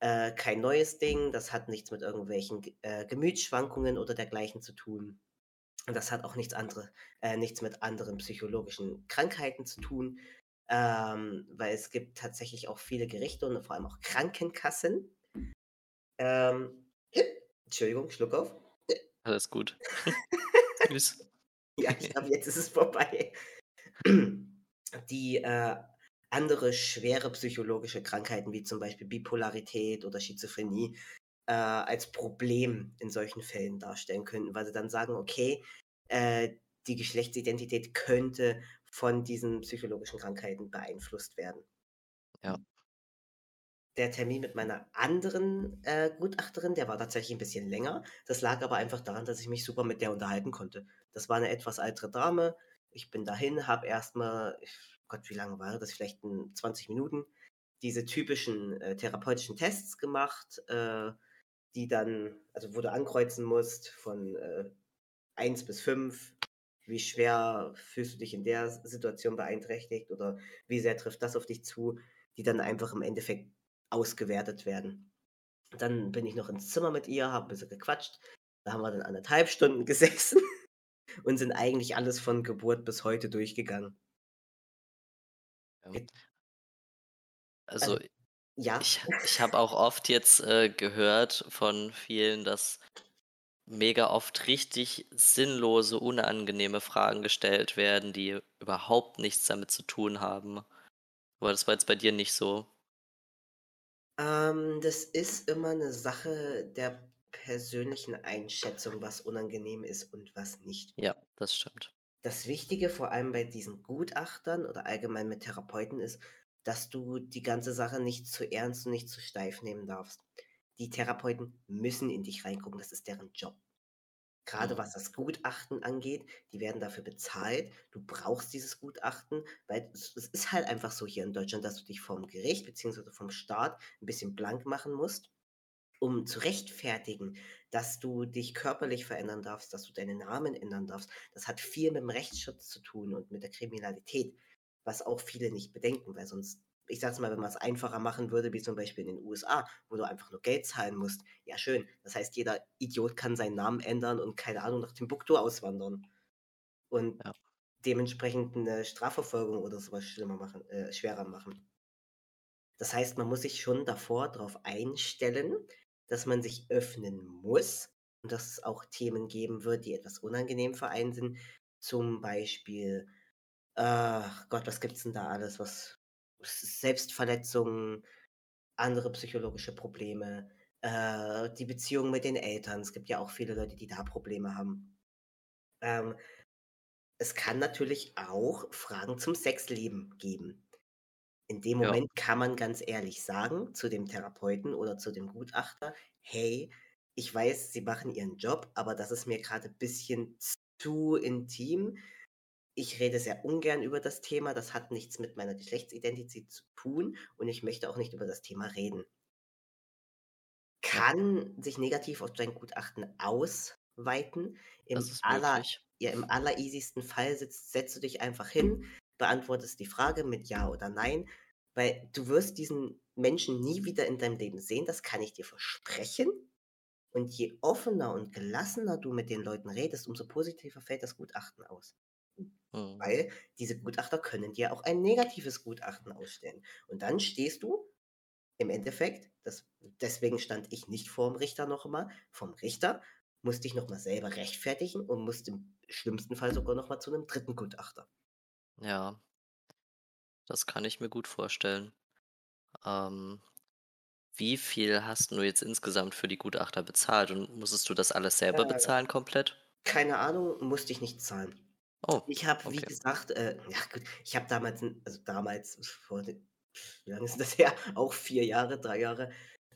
äh, kein neues Ding, das hat nichts mit irgendwelchen äh, Gemütsschwankungen oder dergleichen zu tun. Und das hat auch nichts andere äh, nichts mit anderen psychologischen Krankheiten zu tun.“ Ähm, weil es gibt tatsächlich auch viele Gerichte und vor allem auch Krankenkassen ähm, Entschuldigung, Schluck auf. Alles gut. [laughs] Süß. Ja, ich glaube, jetzt ist es vorbei. Die, äh, andere schwere psychologische Krankheiten, wie zum Beispiel Bipolarität oder Schizophrenie, äh, als Problem in solchen Fällen darstellen könnten, weil sie dann sagen: „Okay, äh, die Geschlechtsidentität könnte von diesen psychologischen Krankheiten beeinflusst werden.“ Ja. Der Termin mit meiner anderen, äh, Gutachterin, der war tatsächlich 'n bisschen länger. Das lag aber einfach daran, dass ich mich super mit der unterhalten konnte. Das war 'ne etwas ältere Dame. Ich bin dahin, habe erst mal Gott, wie lange war das? Vielleicht, hm, 20 Minuten, diese typischen, äh, therapeutischen Tests gemacht, äh, die dann also, wo du ankreuzen musst von, äh, 1 bis 5. Wie schwer fühlst du dich in der Situation beeinträchtigt oder wie sehr trifft das auf dich zu, die dann einfach im Endeffekt ausgewertet werden. Dann bin ich noch ins Zimmer mit ihr, habe 'n bisschen gequatscht. Da haben wir dann 1 1/2 Stunden [laughs] gesessen und sind eigentlich alles von Geburt bis heute durchgegangen. Also, Also ja? ich ich habe auch oft jetzt, äh, gehört von vielen, dass mega oft richtig sinnlose, unangenehme Fragen gestellt werden, die überhaupt nichts damit zu tun haben. Aber das war jetzt bei dir nicht so? Ähm, das ist immer 'ne Sache der persönlichen Einschätzung, was unangenehm ist und was nicht. Ja, das stimmt. Das Wichtige, vor allem bei diesen Gutachtern oder allgemein mit Therapeuten ist, dass du die ganze Sache nicht zu ernst und nicht zu steif nehmen darfst. Die Therapeuten müssen in dich reingucken, das ist deren Job. Grade Mhm. was das Gutachten angeht, die werden dafür bezahlt. Du brauchst dieses Gutachten, weil es es ist halt einfach so hier in Deutschland, dass du dich vorm Gericht beziehungsweise vom Staat 'n bisschen blank machen musst, um zu rechtfertigen, dass du dich körperlich verändern darfst, dass du deinen Namen ändern darfst. Das hat viel mit'm Rechtsschutz zu tun und mit der Kriminalität, was auch viele nicht bedenken, weil sonst ich sage jetzt mal, wenn man's einfacher machen würde, wie zum Beispiel in den USA, wo du einfach nur Geld zahlen musst, ja schön. Das heißt, jeder Idiot kann seinen Namen ändern und, keine Ahnung, nach Timbuktu auswandern und Ja. dementsprechend 'ne Strafverfolgung oder so was schlimmer machen äh, schwerer machen. Das heißt, man muss sich schon davor drauf einstellen, dass man sich öffnen muss und dass es auch Themen geben wird, die etwas unangenehm für einen sind. Zum Beispiel, ach Gott, was gibt's denn da alles, was Selbstverletzungen, andere psychologische Probleme, äh, die Beziehung mit den Eltern. Es gibt ja auch viele Leute, die da Probleme haben. Ähm es kann natürlich auch Fragen zum Sexleben geben. In dem Ja. Moment kann man ganz ehrlich sagen zu dem Therapeuten oder zu dem Gutachter: „Hey, ich weiß, Sie machen Ihren Job, aber das ist mir grade bisschen zu intim. Ich rede sehr ungern über das Thema. Das hat nichts mit meiner Geschlechtsidentität zu tun und ich möchte auch nicht über das Thema reden.“ Ja. Kann sich negativ auf dein Gutachten ausweiten. Im aller ja, im allereasiesten Fall sitzt setzt du dich einfach hin, beantwortest die Frage mit Ja oder Nein, weil du wirst diesen Menschen nie wieder in deinem Leben sehen, das kann ich dir versprechen. Und je offener und gelassener du mit den Leuten redest, umso positiver fällt das Gutachten aus. Mhm. Weil diese Gutachter können dir auch ein negatives Gutachten ausstellen. Und dann stehst du im Endeffekt, das deswegen stand ich nicht vorm Richter noch mal, vorm Richter, musst dich noch mal selber rechtfertigen und musst im schlimmsten Fall sogar noch mal zu 'nem 3. Gutachter. Ja. Das kann ich mir gut vorstellen. Ähm, wie viel hast du jetzt insgesamt für die Gutachter bezahlt und musstest du das alles selber Äh. bezahlen komplett? Keine Ahnung, musste ich nicht zahlen. Oh, Ich habe, wie okay. gesagt, äh ja gut, ich habe damals also damals vor wie lange ist das [laughs] her? Auch 4 Jahre, 3 Jahre,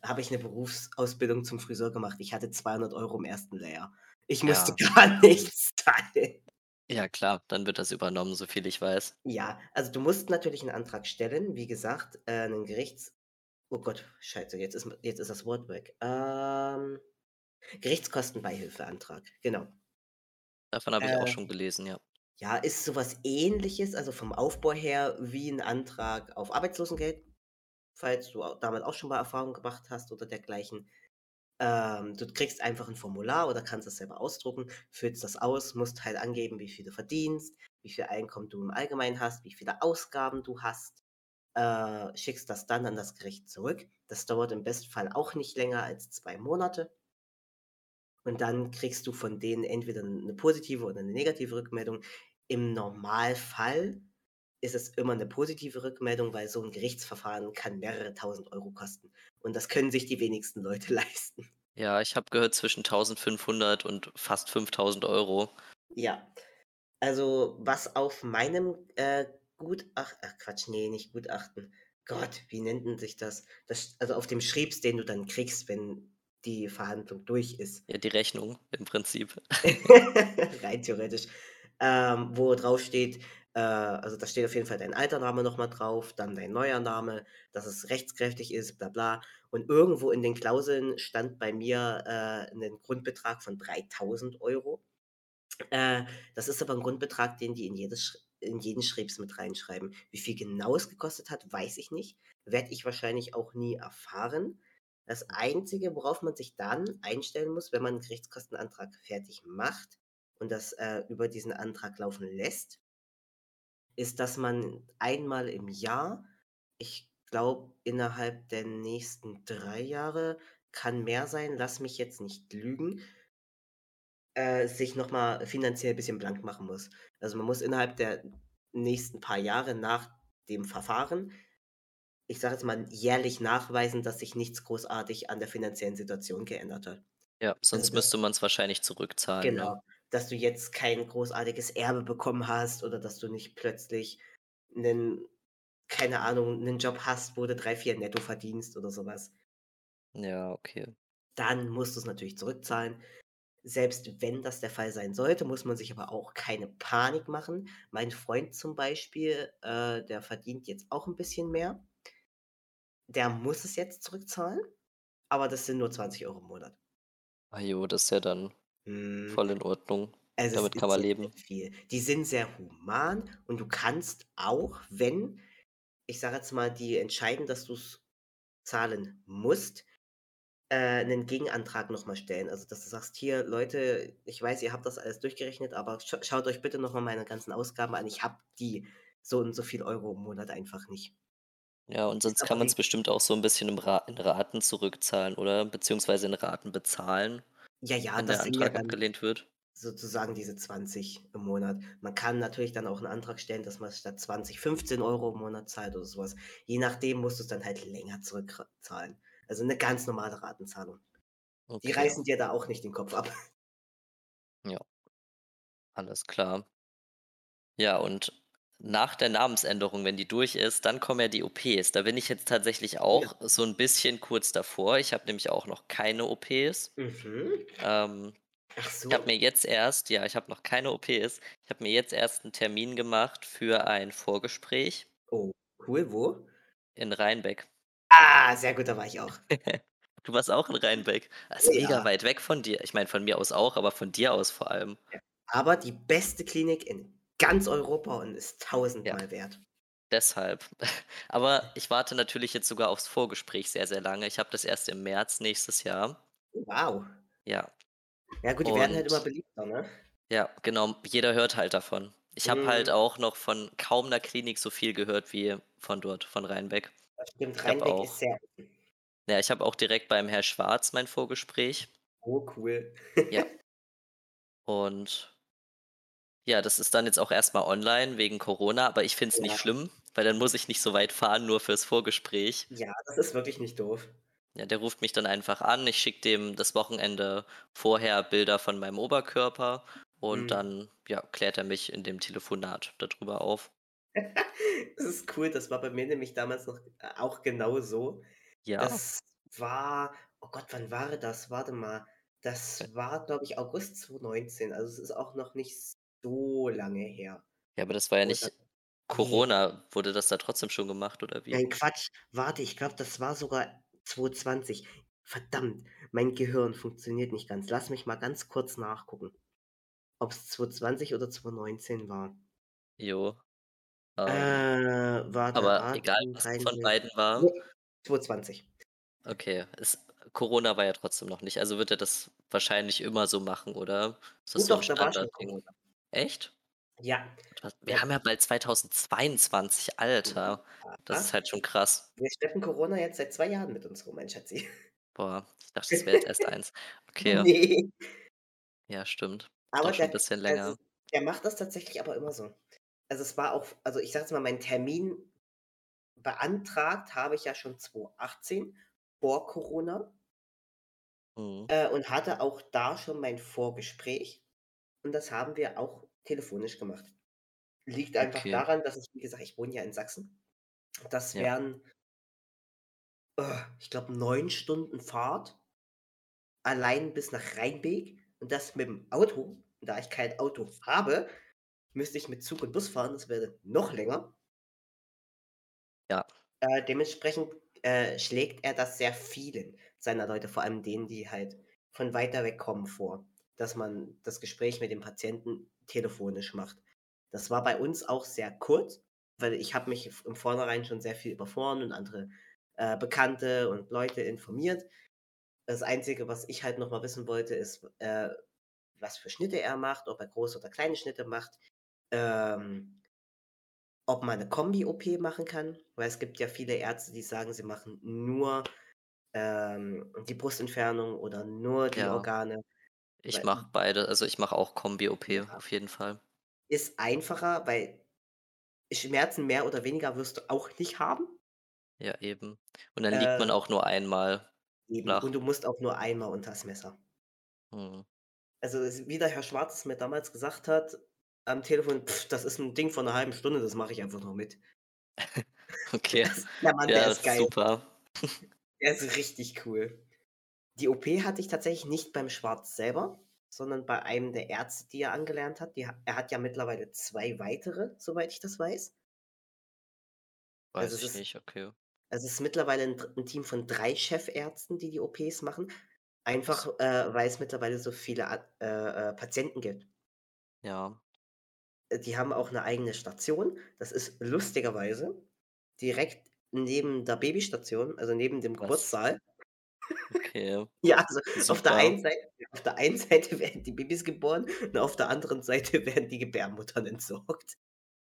habe ich 'ne Berufsausbildung zum Friseur gemacht. Ich hatte 200 € im 1. Lehrjahr. Ich musste Ja. [laughs] gar nichts zahlen. Ja klar, dann wird das übernommen, so viel ich weiß. Ja, also du musst natürlich 'n Antrag stellen, wie gesagt, äh, 'nen Gerichts oh Gott, Scheiße, jetzt ist jetzt ist das Wort weg. Ähm, Gerichtskostenbeihilfeantrag, genau. Davon habe ich auch Äh schon gelesen, ja. Ja, ist so was Ähnliches, also vom Aufbau her wie 'n Antrag auf Arbeitslosengeld, falls du damit auch schon mal Erfahrung gemacht hast oder dergleichen. Ähm, du kriegst einfach 'n Formular oder kannst es selber ausdrucken, füllst das aus, musst halt angeben, wie viel du verdienst, wie viel Einkommen du im Allgemeinen hast, wie viele Ausgaben du hast, äh, schickst das dann an das Gericht zurück. Das dauert im Bestfall auch nicht länger als 2 Monate. Und dann kriegst du von denen entweder 'ne positive oder 'ne negative Rückmeldung. Im Normalfall ist es immer 'ne positive Rückmeldung, weil so 'n Gerichtsverfahren kann mehrere 1.000 € kosten. Und das können sich die wenigsten Leute [laughs] leisten. Ja, ich habe gehört zwischen 1.500 und fast 5.000 €. Ja. Also, was auf meinem, äh, Gutach ach Quatsch, ne, nicht Gutachten. Gott, wie nennt 'n sich das? Das also auf dem Schriebs, den du dann kriegst, wenn die Verhandlung durch ist. Ja, die Rechnung im Prinzip. [laughs] Rein theoretisch. Ähm, wo draufsteht äh, also da steht auf jeden Fall dein alter Name noch mal drauf, dann dein neuer Name, dass es rechtskräftig ist, bla bla. Und irgendwo in den Klauseln stand bei mir, äh, 'nen Grundbetrag von 3.000 €. Äh, das ist aber 'n Grundbetrag, den die in jedes in jeden Schriebs mit reinschreiben. Wie viel genau es gekostet hat, weiß ich nicht. Werde ich wahrscheinlich auch nie erfahren. Das Einzige, worauf man sich dann einstellen muss, wenn man 'n Gerichtskostenantrag fertig macht und das, äh, über diesen Antrag laufen lässt ist, dass man einmal im Jahr ich glaube, innerhalb der nächsten 3 Jahre, kann mehr sein, lass mich jetzt nicht lügen äh, sich noch mal finanziell bisschen blank machen muss. Also, man muss innerhalb der nächsten paar Jahre nach dem Verfahren ich sage jetzt mal, jährlich nachweisen, dass sich nichts großartig an der finanziellen Situation geändert hat. Ja, Also sonst das müsste man's wahrscheinlich zurückzahlen, ne? Dass du jetzt kein großartiges Erbe bekommen hast oder dass du nicht plötzlich 'nen keine Ahnung, 'nen Job hast, wo du 3, 4 netto verdienst oder so was. Ja, okay. Dann musst du's natürlich zurückzahlen. Selbst wenn das der Fall sein sollte, muss man sich aber auch keine Panik machen. Mein Freund zum Beispiel, äh, der verdient jetzt auch 'n bisschen mehr. Der muss es jetzt zurückzahlen, aber das sind nur 20 € im Monat. Ah jo, das ist ja dann Mhm. voll in Ordnung. Also, es Damit kann man leben. viel. Die sind sehr human und du kannst auch, wenn ich sage jetzt mal, die entscheiden, dass du's zahlen musst, äh, 'nen Gegenantrag noch mal stellen. Also, dass du sagst: „Hier, Leute, ich weiß, ihr habt das alles durchgerechnet, aber scha schaut euch bitte noch mal meine ganzen Ausgaben an. Ich habe die so und so viel Euro im Monat einfach nicht.“ Ja, und sonst kann man's wie bestimmt auch so 'n bisschen in Raten zurückzahlen, oder? Beziehungsweise in Raten bezahlen, Ja, ja, wenn der ja Antrag dann abgelehnt wird. sozusagen diese 20 im Monat. Man kann natürlich dann auch 'n Antrag stellen, dass man statt 20 15 € im Monat zahlt oder so was. Je nachdem musst du's dann halt länger zurück zahlen. Also, 'ne ganz normale Ratenzahlung. Die Okay. reißen dir da auch nicht den Kopf ab. Ja. Alles klar. Ja, und nach der Namensänderung, wenn die durch ist, dann kommen ja die OPs. Da bin ich jetzt tatsächlich Oh ja. auch so 'n bisschen kurz davor. Ich habe nämlich auch noch keine OPs. Mhm. Ähm, Ach ich habe so. mir jetzt erst ja, ich habe noch keine OPs. Ich habe mir jetzt erst 'n Termin gemacht für ein Vorgespräch. Oh, cool, wo? In Reinbek. Ah, sehr gut, da war ich auch. [laughs] Du warst auch in Reinbek? Das ist Oh mega ja. weit weg von dir. Ich meine, von mir aus auch, aber von dir aus vor allem. Ja, aber die beste Klinik in ganz Europa und ist Ja. tausendmal wert. Deshalb. [laughs] Aber ich warte natürlich jetzt sogar aufs Vorgespräch sehr, sehr lange. Ich habe das erst im März nächstes Jahr. Wow. Ja. Ja gut, die werden halt immer Und beliebter, ne? ja, genau, jeder hört halt davon. Ich habe halt Mhm. auch noch von kaum 'ner Klinik so viel gehört wie von dort, von Reinbek. Das stimmt, habe Reinbek ist auch sehr ja, ich habe auch direkt beim Herr Schwarz mein Vorgespräch. Oh, cool. Ja. [laughs] Und ja, das ist dann jetzt auch erst mal online wegen Corona, aber ich finde es nicht Ja. schlimm, weil dann muss ich nicht so weit fahren, nur fürs Vorgespräch. Ja, das ist wirklich nicht doof. Ja, der ruft mich dann einfach an. Ich schicke dem das Wochenende vorher Bilder von meinem Oberkörper und Mhm. dann, ja, klärt er mich in dem Telefonat da drüber auf. [laughs] Das ist cool, das war bei mir nämlich damals noch, äh, auch genauso. Ja. Das war oh Gott, wann war das? Warte mal. Äh Das war, glaube ich, August 2019. Also, es ist auch noch nicht so lange her. Ja, aber das war ja nicht ne. Corona. Wurde das da trotzdem schon gemacht oder wie? Nein, Quatsch. Warte, ich glaube, das war sogar 2020. Verdammt, mein Gehirn funktioniert nicht ganz. Lass mich mal ganz kurz nachgucken, ob's 2020 oder 2019 war. Jo. Ähm, Äh, warte, aber egal, Aachen, was von Reinbek. beiden war Ne, 2020. Okay, es Corona war ja trotzdem noch nicht. Also, wird er das wahrscheinlich immer so machen, oder? Ist das so 'n doch, da war schon? Corona. Echt? Ja. Wir haben ja bald 2022, Alter. Das ist halt schon krass. Wir schleppen Corona jetzt seit 2 Jahren mit uns rum, mein Schatzi. Boah, ich dachte, das wäre jetzt erst [laughs] 1. Okay. Ne. Ja, stimmt. Aber der bisschen also, länger. der macht das tatsächlich aber immer so. Also, es war auch also, ich sage jetzt mal, meinen Termin beantragt habe ich ja schon 2018 vor Corona Mhm. äh, und hatte auch da schon mein Vorgespräch und das haben wir auch telefonisch gemacht. Liegt einfach Okay. daran, dass ich wie gesagt, ich wohne ja in Sachsen. Das Ja. wären äh, ich glaube, 9 Stunden Fahrt allein bis nach Reinbek und das mit'm Auto. Und da ich kein Auto habe, müsste ich mit Zug und Bus fahren, das wäre noch länger. Ja. Äh, dementsprechend, äh, schlägt er das sehr vielen seiner Leute, vor allem denen, die halt von weiter weg kommen, vor, dass man das Gespräch mit dem Patienten telefonisch macht. Das war bei uns auch sehr kurz, weil ich habe mich im Vornherein schon sehr viel über Foren und andere, äh, Bekannte und Leute informiert. Das Einzige, was ich halt noch mal wissen wollte, ist, äh, was für Schnitte er macht, ob er große oder kleine Schnitte macht, ähm ob man 'ne Kombi-OP machen kann, weil es gibt ja viele Ärzte, die sagen, sie machen nur, ähm, die Brustentfernung oder nur die Ja. Organe, Ich mache beide. Also, ich mache auch Kombi-OP auf jeden Fall. Ist einfacher, weil Schmerzen mehr oder weniger wirst du auch nicht haben. Ja, eben. Und dann liegt man Äh auch nur einmal Eben. Und flach. du musst auch nur einmal unters Messer. Mhm. Also, wie der Herr Schwarz mir damals gesagt hat am Telefon: „Pf, das ist 'n Ding von 'ner halben Stunde, das mache ich einfach noch mit.“ [laughs] Okay. [laughs] Das der Mann, der Ja, ist ist geil. super. [laughs] Der ist richtig cool. Die OP hatte ich tatsächlich nicht beim Schwarz selber, sondern bei einem der Ärzte, die er angelernt hat. Die er hat ja mittlerweile 2 weitere, soweit ich das weiß. Also, Weiß es ich ist nicht, okay. also, es ist mittlerweile 'n dr 'n Team von 3 Chefärzten, die die OPs machen, einfach, äh, weil es mittlerweile so viele äh, äh, Patienten gibt. Ja. Äh, die haben auch 'ne eigene Station. Das ist lustigerweise direkt neben der Babystation, also, neben dem Was? Geburtssaal. [laughs] Okay, Ja, also, auf der einen Seite auf der einen Seite [laughs] werden die Babys geboren und auf der anderen Seite [laughs] werden die Gebärmuttern entsorgt.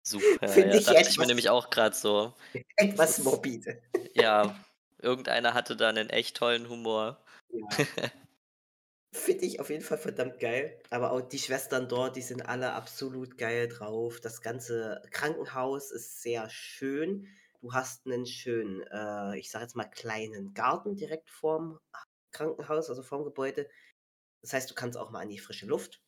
Super, Finde ja, ich dachte ich mir nämlich auch grad so. [laughs] Etwas morbide. ja, irgendeiner hatte da 'nen echt tollen Humor. Ja. Finde ich auf jeden Fall verdammt geil, aber auch die Schwestern dort, die sind alle absolut geil drauf. Das ganze Krankenhaus ist sehr schön. Du hast 'nen schönen, äh, ich sage jetzt mal, kleinen Garten direkt vorm Krankenhaus, also, vorm Gebäude. Das heißt, du kannst auch mal an die frische Luft.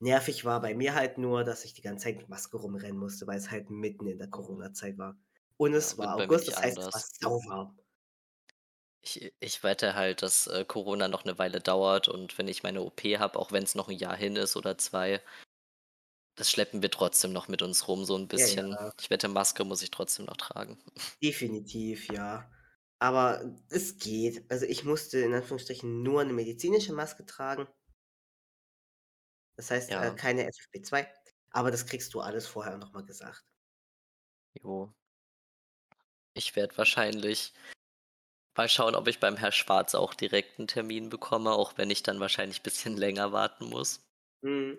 Nervig war bei mir halt nur, dass ich die ganze Zeit mit Maske rumrennen musste, weil es halt mitten in der. Corona-Zeit war. Und Ja, es wird war August, das heißt, es war anders. sauwarm. Ich ich wette halt, dass, äh, Corona noch 'ne Weile dauert und wenn ich meine OP habe, auch wenn's noch 'n Jahr hin ist oder 2 das schleppen wir trotzdem noch mit uns rum so 'n Ja, bisschen. ja. Ich wette, Maske muss ich trotzdem noch tragen. [laughs] Definitiv, ja. Aber es geht. Also, ich musste in Anführungsstrichen nur 'ne medizinische Maske tragen. Das heißt, äh, Ja. keine FFP2, aber das kriegst du alles vorher noch mal gesagt. Jo. Ich werde wahrscheinlich mal schauen, ob ich beim Herr Schwarz auch direkt 'n Termin bekomme, auch wenn ich dann wahrscheinlich bisschen länger warten muss. Mhm.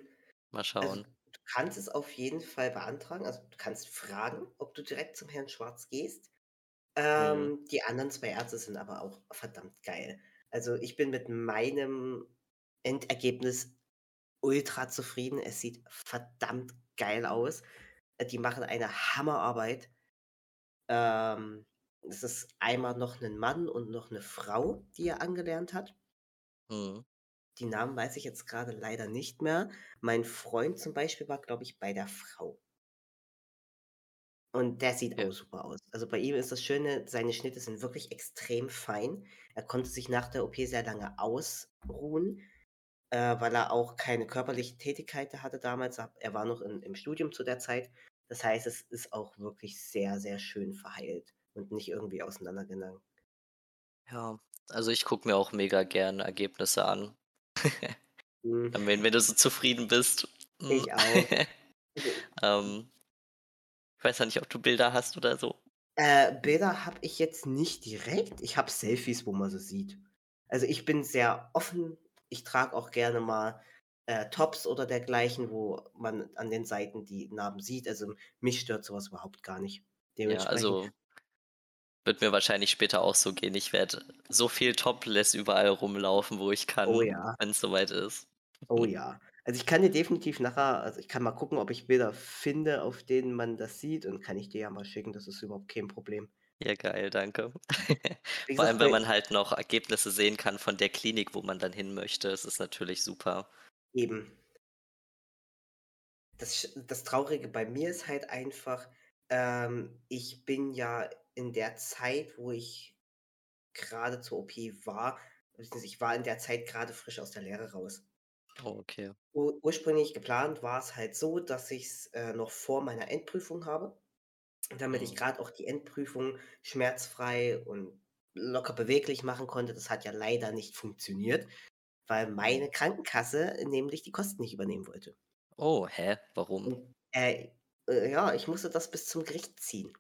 Mal Also, schauen. du kannst es auf jeden Fall beantragen. Also, du kannst fragen, ob du direkt zum Herrn Schwarz gehst. Mhm. Ähm, die anderen 2 Ärzte sind aber auch verdammt geil. Also, ich bin mit meinem Endergebnis ultra zufrieden. Es sieht verdammt geil aus. Äh, die machen eine Hammerarbeit. Ähm, es ist einmal noch 'nen Mann und noch 'ne Frau, die er angelernt hat. Mhm. Die Namen weiß ich jetzt grade leider nicht mehr. Mein Freund zum Beispiel war, glaube ich, bei der Frau. Und der sieht auch Ja. super aus. Also, bei ihm ist das Schöne, seine Schnitte sind wirklich extrem fein. Er konnte sich nach der OP sehr lange ausruhen, äh, weil er auch keine körperliche Tätigkeit hatte damals. Er war noch in im Studium zu der Zeit. Das heißt, es ist auch wirklich sehr, sehr schön verheilt und nicht irgendwie auseinandergegangen. Ja, also, ich gucke mir auch mega gerne Ergebnisse an. [laughs] Mhm. Wenn wenn du so zufrieden bist. Ich auch. [laughs] Ähm ich weiß ja nicht, ob du Bilder hast oder so. Äh, Bilder habe ich jetzt nicht direkt. Ich habe Selfies, wo man sie sieht. Also, ich bin sehr offen. Ich trage auch gerne mal, äh, Tops oder dergleichen, wo man an den Seiten die Narben sieht. Also, mich stört so was überhaupt gar nicht. Ja, also wird mir wahrscheinlich später auch so gehen. Ich werde so viel topless überall rumlaufen, wo ich Oh kann, ja. wenn's so weit ist. Oh ja. Also, ich kann dir definitiv nachher also, ich kann mal gucken, ob ich Bilder finde, auf denen man das sieht und kann ich dir ja mal schicken. Das ist überhaupt kein Problem. Ja, geil, danke. [laughs] Wie Vor allem, wenn man halt noch Ergebnisse sehen kann von der Klinik, wo man dann hin möchte. Es ist natürlich super. Eben. Das das Traurige bei mir ist halt einfach, ähm, ich bin ja in der Zeit, wo ich grade zur OP war ich war in der Zeit grade frisch aus der Lehre raus. Oh, okay. Ur ursprünglich geplant war's halt so, dass ich's, äh, noch vor meiner Endprüfung habe, damit ich Mhm. grad auch die Endprüfung schmerzfrei und locker beweglich machen konnte. Das hat ja leider nicht funktioniert, weil Mhm. meine Krankenkasse nämlich die Kosten nicht übernehmen wollte. Oh, hä? Warum? Und, äh, äh, ja, ich musste das bis zum Gericht ziehen.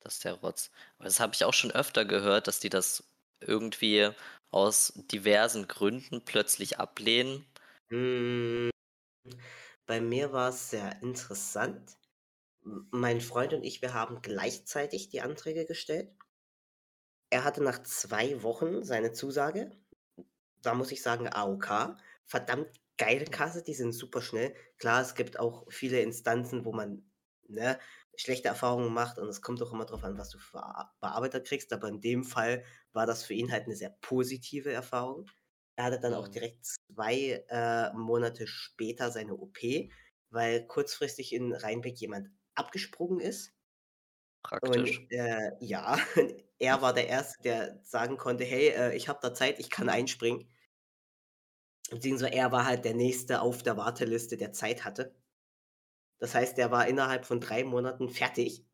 Das ist der Rotz. Aber das habe ich auch schon öfter gehört, dass die das irgendwie aus diversen Gründen plötzlich ablehnen. Hm. Bei mir war's sehr interessant. Mein Freund und ich, wir haben gleichzeitig die Anträge gestellt. Er hatte nach 2 Wochen seine Zusage. Da muss ich sagen, AOK, verdammt geile. Kasse, die sind super schnell. Klar, es gibt auch viele Instanzen, wo man, ne, schlechte Erfahrungen macht und es kommt auch immer drauf an, was du für Bearbeiter kriegst, aber in dem Fall war das für ihn halt 'ne sehr positive Erfahrung. Er hatte dann auch Mhm. direkt 2, äh, Monate später seine OP, weil kurzfristig in Reinbek jemand abgesprungen ist. Und, Praktisch. äh, ja, [laughs] er war der Erste, der sagen konnte: „Hey, äh, ich habe da Zeit, ich kann einspringen.“ Beziehungsweise er war halt der Nächste auf der Warteliste, der Zeit hatte. Das heißt, der war innerhalb von 3 Monaten fertig.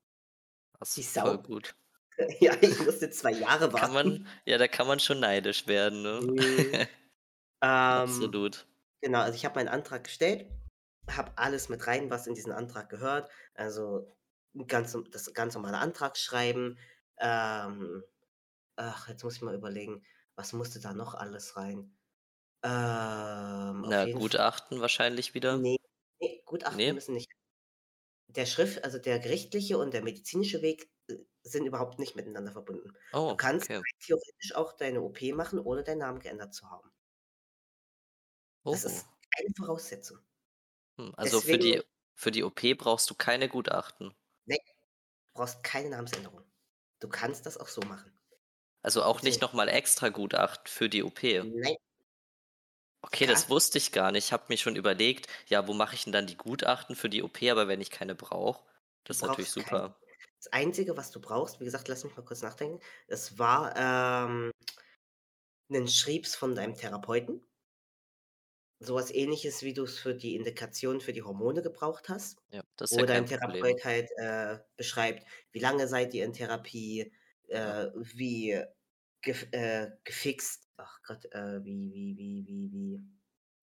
Das Die ist voll Sau. gut. [laughs] Ja, ich musste 2 Jahre [laughs] Kann man warten. ja, da kann man schon neidisch werden, ne? Mhm. [laughs] Ähm, Absolut. genau, also ich habe meinen Antrag gestellt, habe alles mit rein, was in diesen Antrag gehört. Also, ganz das ganz normale Antragsschreiben. Ähm, ach, jetzt muss ich mal überlegen, was musste da noch alles rein? Ähm, Na, jeden Fall Gutachten wahrscheinlich wieder? ne, ne, Gutachten Ne? müssen nicht der Schrift also der gerichtliche und der medizinische Weg, äh, sind überhaupt nicht miteinander verbunden. Du Oh, kannst okay. theoretisch auch deine OP machen, ohne deinen Namen geändert zu haben. Das Oh. ist eine Voraussetzung. Hm, also für Deswegen die für die OP brauchst du keine Gutachten? ne, du brauchst keine Namensänderung. Du kannst das auch so machen. Also auch nicht Beziehungs noch mal extra Gutachten für die OP? nein, Okay, das wusste ich gar nicht. Ich habe mir schon überlegt: „Ja, wo mache ich 'n dann die Gutachten für die OP?“ Aber wenn ich keine brauche, du das ist natürlich brauchst kein super. das Einzige, was du brauchst wie gesagt, lass mich mal kurz nachdenken. Es war, ähm 'nen Schriebs von deinem Therapeuten. So was Ähnliches, wie du's für die Indikation für die Hormone gebraucht hast, Ja, das ist ja wo dein kein Problem. Therapeut halt, äh, beschreibt, wie lange seid ihr in Therapie, Ja. äh, wie gef äh, gefixt ach Gott, äh, wie wie wie wie wie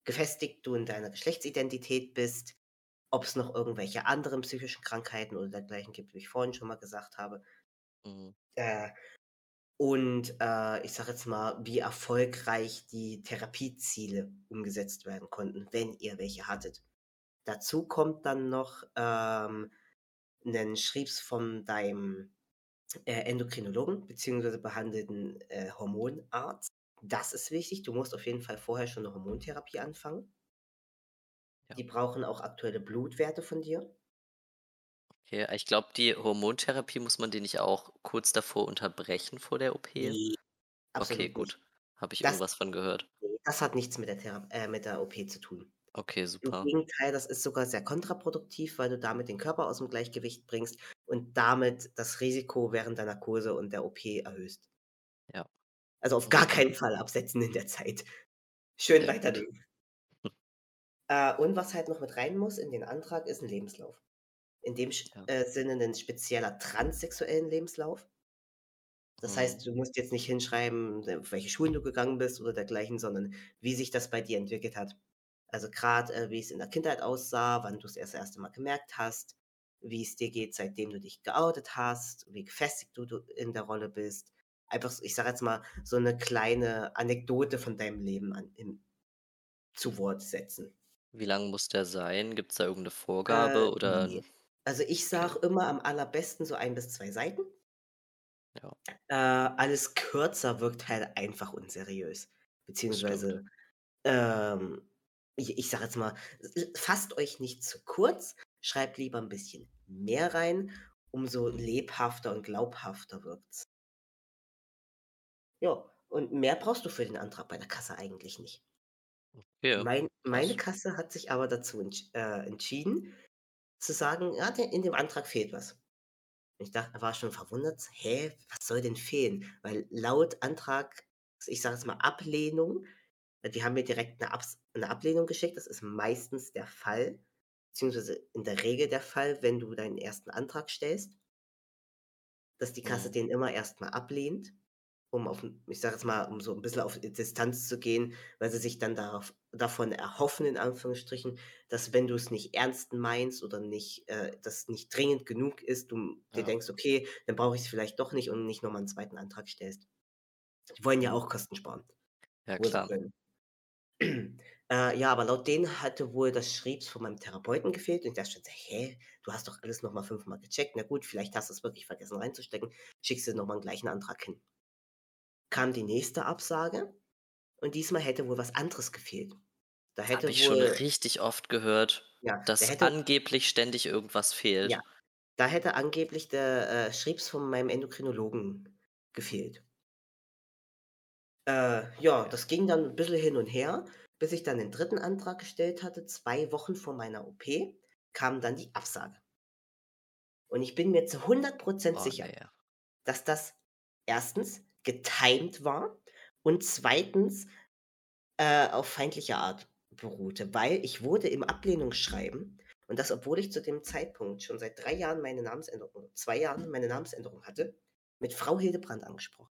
gefestigt du in deiner Geschlechtsidentität bist, ob's noch irgendwelche anderen psychischen Krankheiten oder dergleichen gibt, wie ich vorhin schon mal gesagt habe. Mhm. Äh, und, äh, ich sage jetzt mal, wie erfolgreich die Therapieziele umgesetzt werden konnten, wenn ihr welche hattet. Dazu kommt dann noch, ähm, 'nen Schriebs von deinem, äh, Endokrinologen beziehungsweise behandelnden, äh, Hormonarzt. Das ist wichtig. Du musst auf jeden Fall vorher schon 'ne Hormontherapie anfangen. Ja. Die brauchen auch aktuelle Blutwerte von dir. Okay, ich glaube, die Hormontherapie muss man die nicht auch kurz davor unterbrechen vor der OP? Ne, Okay, gut. Habe ich Das irgendwas von gehört. das hat nichts mit der Thera äh, mit der OP zu tun. Okay, Im super. Gegenteil, das ist sogar sehr kontraproduktiv, weil du damit den Körper aus'm Gleichgewicht bringst und damit das Risiko während der Narkose und der OP erhöhst. Ja. Also auf gar keinen Fall absetzen in der Zeit. Schön weiternehmen. Äh, und was halt noch mit rein muss in den Antrag, ist 'n Lebenslauf. In dem Ja. äh, Sinne 'nen spezieller transsexuellen Lebenslauf. Das Mhm. heißt, du musst jetzt nicht hinschreiben, äh, auf welche Schulen du gegangen bist oder dergleichen, sondern wie sich das bei dir entwickelt hat. Also grad, äh, wie's in der Kindheit aussah, wann du's das 1. Mal gemerkt hast, wie's dir geht, seitdem du dich geoutet hast, wie gefestigt du du in der Rolle bist. Einfach ich sage jetzt mal, so 'ne kleine Anekdote von deinem Leben an in zu Wort setzen. Wie lang muss der sein? Gibt's da irgend 'ne Äh, Vorgabe oder ne. 'n Also ich sage immer am allerbesten so 1 bis 2 Seiten. Ja. Äh, alles kürzer wirkt halt einfach unseriös. Beziehungsweise, ähm, ich ich sage jetzt mal, fasst euch nicht zu kurz, schreibt lieber 'n bisschen mehr rein, umso lebhafter und glaubhafter wirkt's. Ja, und mehr brauchst du für den Antrag bei der Kasse eigentlich nicht. Okay, Mein meine. Kasse hat sich aber dazu entsch äh, entschieden zu sagen: „Ja, in dem Antrag fehlt was.“ Ich dachte war schon verwundert: „Hä, was soll denn fehlen?“ Weil laut Antrag, ich sage jetzt mal Ablehnung äh, die haben mir direkt 'ne Abs 'ne Ablehnung geschickt. Das ist meistens der Fall, beziehungsweise in der Regel der Fall, wenn du deinen 1. Antrag stellst dass die Kasse Mhm. den immer erst mal ablehnt, um auf ich sage jetzt mal, um so 'n bisschen auf Distanz zu gehen, weil sie sich dann darauf davon erhoffen, in Anführungsstrichen, dass wenn du's nicht ernst meinst oder nicht äh, das nicht dringend genug ist, du dir Ja. denkst: „Okay, dann brauche ich's vielleicht doch nicht“ und nicht noch mal 'n 2. Antrag stellst. Die wollen ja Mhm. auch Kosten sparen, Ja, klar. [clears throat] Äh, ja, aber laut denen hatte wohl das Schriebs von meinem Therapeuten gefehlt und ich dachte „Hä, du hast doch alles noch mal fünfmal gecheckt. Na gut, vielleicht hast du's wirklich vergessen reinzustecken. Schickst du noch mal 'n gleichen Antrag hin.“ Kam die nächste Absage und diesmal hätte wohl was anderes gefehlt. Da Habe hätte ich schon wohl richtig oft gehört, ja, da dass hätte angeblich ständig irgendwas ja, fehlt. da hätte angeblich der, äh, Schriebs von meinem Endokrinologen gefehlt. Äh, ja, das ging dann 'n bisschen hin und her, bis ich dann den dritten Antrag gestellt hatte. 2 Wochen vor meiner OP kam dann die Absage. Und ich bin mir zu 100 % Oh, sicher, ne. dass das 1. getimed war und 2. äh, auf feindliche Art beruhte, weil ich wurde im Ablehnungsschreiben und das, obwohl ich zu dem Zeitpunkt schon seit 3 Jahren meine Namensänderung 2 Jahren meine Namensänderung hatte, mit Frau Hildebrand angesprochen.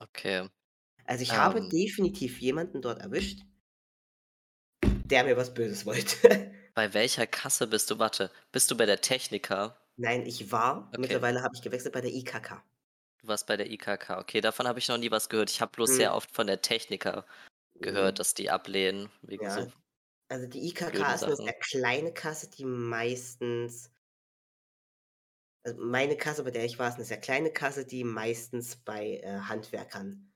Okay. Also, ich habe Ähm definitiv jemanden dort erwischt der mir was Böses wollte. [laughs] Bei welcher Kasse bist du? Warte, bist du bei der Techniker? Nein, ich war Okay. mittlerweile habe ich gewechselt bei der IKK. Du warst bei der IKK. Okay, davon habe ich noch nie was gehört. Ich habe bloß sehr Mhm. oft von der Techniker gehört, Mhm. dass die ablehnen wegen Ja, so also, die IKK ist 'ne sehr kleine Kasse, die meistens also, meine Kasse, bei der ich war, ist 'ne sehr kleine Kasse, die meistens bei, äh, Handwerkern,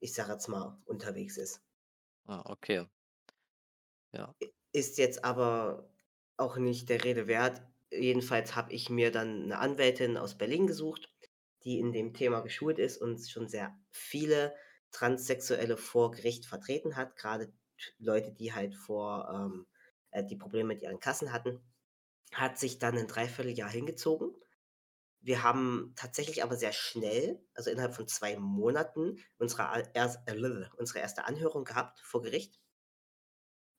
ich sage jetzt mal, unterwegs ist. Ah, okay. Ja. Ist jetzt aber auch nicht der Rede wert. Jedenfalls habe ich mir dann 'ne Anwältin aus Berlin gesucht, die in dem Thema geschult ist und schon sehr viele Transsexuelle vor Gericht vertreten hat, grade t Leute, die halt vor ähm, äh, die Probleme mit ihren Kassen hatten. Hat sich dann 'n 3/4 Jahr hingezogen. Wir haben tatsächlich aber sehr schnell, also, innerhalb von 2 Monaten unsere a ers unsere 1. Anhörung gehabt vor Gericht.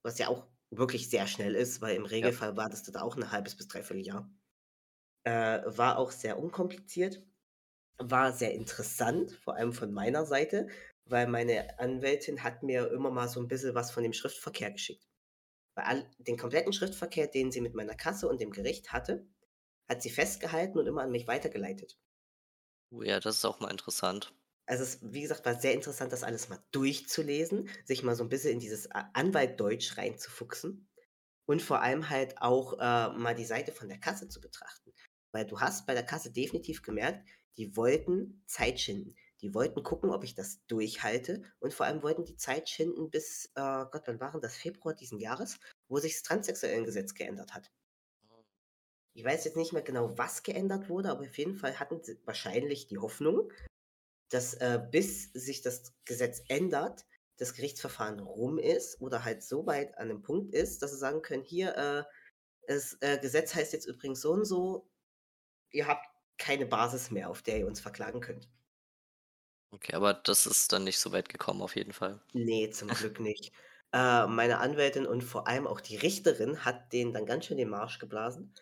Was ja auch wirklich sehr schnell ist, weil im Ja. Regelfall wartest du da auch 'n 1/2 bis 3/4 Jahr. Äh, war auch sehr unkompliziert, war sehr interessant, vor allem von meiner Seite, weil meine Anwältin hat mir immer mal so 'n bisschen was von dem Schriftverkehr geschickt. Weil all den kompletten Schriftverkehr, den sie mit meiner Kasse und dem Gericht hatte, hat sie festgehalten und immer an mich weitergeleitet. Oh ja, das ist auch mal interessant. Also, es wie gesagt, war sehr interessant, das alles mal durchzulesen, sich mal so 'n bisschen in dieses Anwalt-Deutsch reinzufuchsen und vor allem halt auch, äh, mal die Seite von der Kasse zu betrachten. Weil du hast bei der Kasse definitiv gemerkt, die wollten Zeit schinden. Die wollten gucken, ob ich das durchhalte und vor allem wollten die Zeit schinden bis, äh, Gott, wann war denn das? Februar diesen Jahres, wo sich das Transsexuellengesetz geändert hat. Oh. Ich weiß jetzt nicht mehr genau, was geändert wurde, aber auf jeden Fall hatten sie wahrscheinlich die Hoffnung, dass, äh, bis sich das Gesetz ändert, das Gerichtsverfahren rum ist oder halt so weit an 'nem Punkt ist, dass sie sagen können: „Hier, äh, das, äh, Gesetz heißt jetzt übrigens so und so. Ihr habt keine Basis mehr, auf der ihr uns verklagen könnt.“ Okay, aber das ist dann nicht so weit gekommen auf jeden Fall. Ne, zum Glück nicht. Äh, meine Anwältin und vor allem auch die Richterin hat denen dann ganz schön den Marsch geblasen,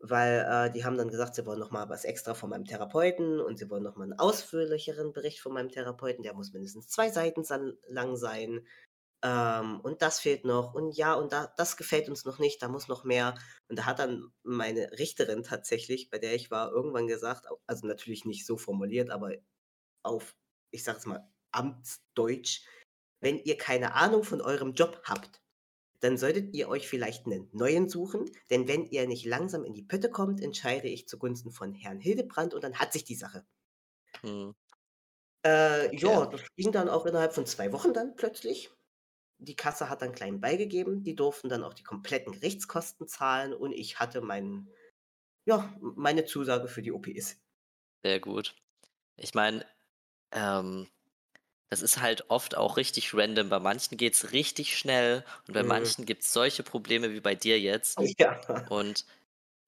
weil, äh, die haben dann gesagt, sie wollen noch mal was extra von meinem Therapeuten und sie wollen noch mal 'n ausführlicheren Bericht von meinem Therapeuten, der muss mindestens 2 Seiten lang sein. Ähm, und das fehlt noch und ja, und da das gefällt uns noch nicht, da muss noch mehr. Und da hat dann meine Richterin tatsächlich, bei der ich war, irgendwann gesagt also, natürlich nicht so formuliert, aber auf, ich sage jetzt mal, Amtsdeutsch: „Wenn ihr keine Ahnung von eurem Job habt, dann solltet ihr euch vielleicht 'nen neuen suchen, denn wenn ihr nicht langsam in die Pötte kommt, entscheide ich zugunsten von Herrn Hildebrand“, und dann hat sich die Sache. Mhm. Äh, Okay. ja, das ging dann auch innerhalb von 2 Wochen dann plötzlich. Die Kasse hat dann klein beigegeben. Die durften dann auch die kompletten Gerichtskosten zahlen und ich hatte meinen ja, meine Zusage für die OPs. Sehr gut. Ich meine, ähm, das ist halt oft auch richtig random. Bei manchen geht's richtig schnell und bei Mhm. manchen gibt's solche Probleme wie bei dir jetzt. [laughs] Ja. Und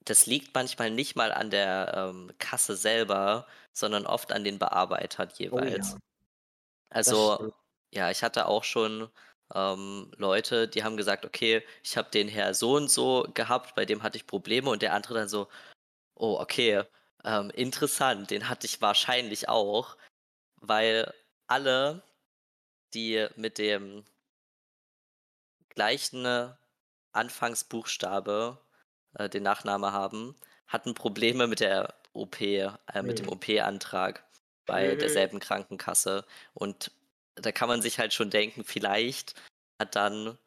das liegt manchmal nicht mal an der, ähm, Kasse selber, sondern oft an den Bearbeitern Oh ja. jeweils. Also, ja, ich hatte auch schon, ähm, Leute, die haben gesagt: „Okay, ich habe den Herr so und so gehabt, bei dem hatte ich Probleme“, und der andere dann so: „Oh, okay, ähm, interessant, den hatte ich wahrscheinlich auch“, weil alle, die mit dem gleichen Anfangsbuchstabe, äh, den Nachname haben, hatten Probleme mit der OP äh, mit dem Mhm. OP-Antrag bei Mhm. derselben Krankenkasse. Und da kann man sich halt schon denken, vielleicht hat dann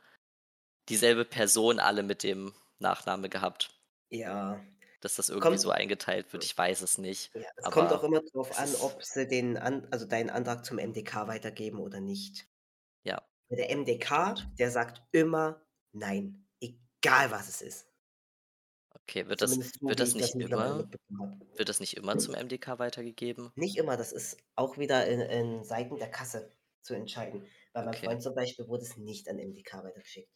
dieselbe Person alle mit dem Nachname gehabt. Ja. Dass das irgendwie Kommt so eingeteilt wird, ich weiß es nicht, Ja, es kommt auch immer drauf es an, ob sie den an also, deinen Antrag zum MDK weitergeben oder nicht. Ja, Der. MDK, der sagt immer „Nein“, egal was es ist. Okay, wird das so, wird das ich das nicht mittlerweile immer wird das nicht immer zum MDK weitergegeben? Nicht immer, das ist auch wieder in in Seiten der Kasse zu entscheiden. Bei meinem Okay. Freund zum Beispiel wurde es nicht an MDK weitergeschickt.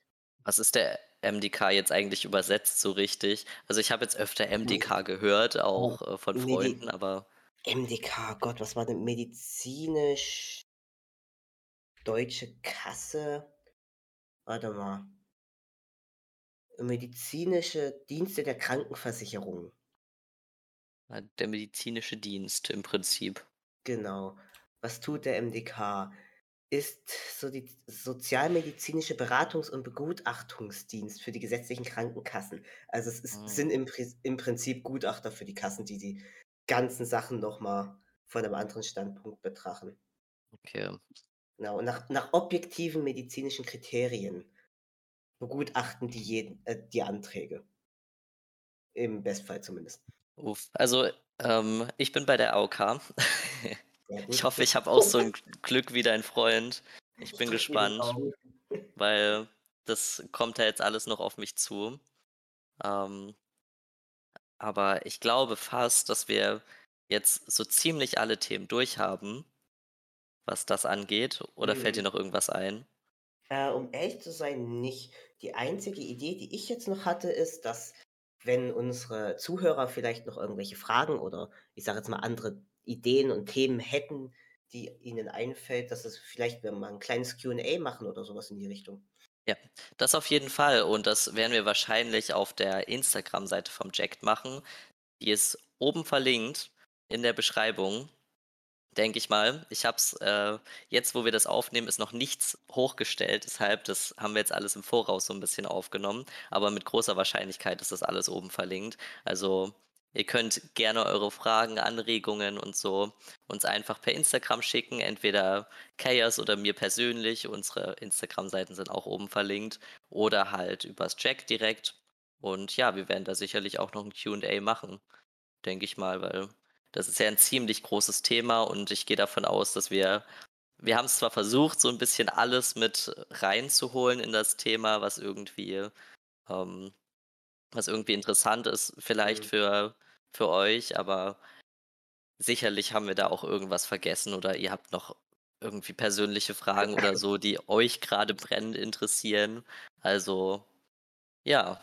Was ist der MDK jetzt eigentlich übersetzt so richtig? Also, ich habe jetzt öfter MDK gehört, Oh, auch, äh, von Freunden, aber MDK, Gott, was war denn medizinisch Deutsche Kasse? Warte mal. Medizinische Dienste der Krankenversicherung. der medizinische Dienst im Prinzip. Genau. Was tut der MDK? Ist so die sozialmedizinische Beratungs und Begutachtungsdienst für die gesetzlichen Krankenkassen. Also, es ist Mhm. sind im im Prinzip Gutachter für die Kassen, die die ganzen Sachen noch mal von 'nem anderen Standpunkt betrachten. Okay. Genau, und nach nach objektiven medizinischen Kriterien begutachten die jeden äh, die Anträge. Im Bestfall zumindest. Uff. Also, ähm, ich bin bei der AOK. [laughs] Ich hoffe, ich habe auch so 'n G Glück wie dein Freund. Ich bin gespannt, weil das kommt ja jetzt alles noch auf mich zu. Ähm aber ich glaube fast, dass wir jetzt so ziemlich alle Themen durch haben, was das angeht. Oder fällt dir Mhm. noch irgendwas ein? Äh, um ehrlich zu sein, nicht. Die einzige Idee, die ich jetzt noch hatte, ist, dass, wenn unsere Zuhörer vielleicht noch irgendwelche Fragen oder ich sage jetzt mal, andere Ideen und Themen hätten, die ihnen einfällt, dass es vielleicht wir mal 'n kleines Q&A machen oder so was in die Richtung. Ja, das auf jeden Fall und das werden wir wahrscheinlich auf der Instagram-Seite vom Jacked machen. Die ist oben verlinkt in der Beschreibung, denke ich mal. Ich habe es äh, jetzt, wo wir das aufnehmen, ist noch nichts hochgestellt, deshalb das haben wir jetzt alles im Voraus so 'n bisschen aufgenommen, aber mit großer Wahrscheinlichkeit ist das alles oben verlinkt. Also, ihr könnt gerne eure Fragen, Anregungen und so uns einfach per Instagram schicken, entweder Chaos oder mir persönlich. Unsere Instagram-Seiten sind auch oben verlinkt oder halt übers Jacked direkt. Und ja, wir werden da sicherlich auch noch 'n Q&A machen, denke ich mal, weil das ist ja 'n ziemlich großes Thema und ich gehe davon aus, dass wir wir haben's zwar versucht, so 'n bisschen alles mit reinzuholen in das Thema, was irgendwie ähm, was irgendwie interessant ist vielleicht Mhm. für für euch, aber sicherlich haben wir da auch irgendwas vergessen oder ihr habt noch irgendwie persönliche Fragen oder [laughs] so, die euch grade brennend interessieren. Also, ja.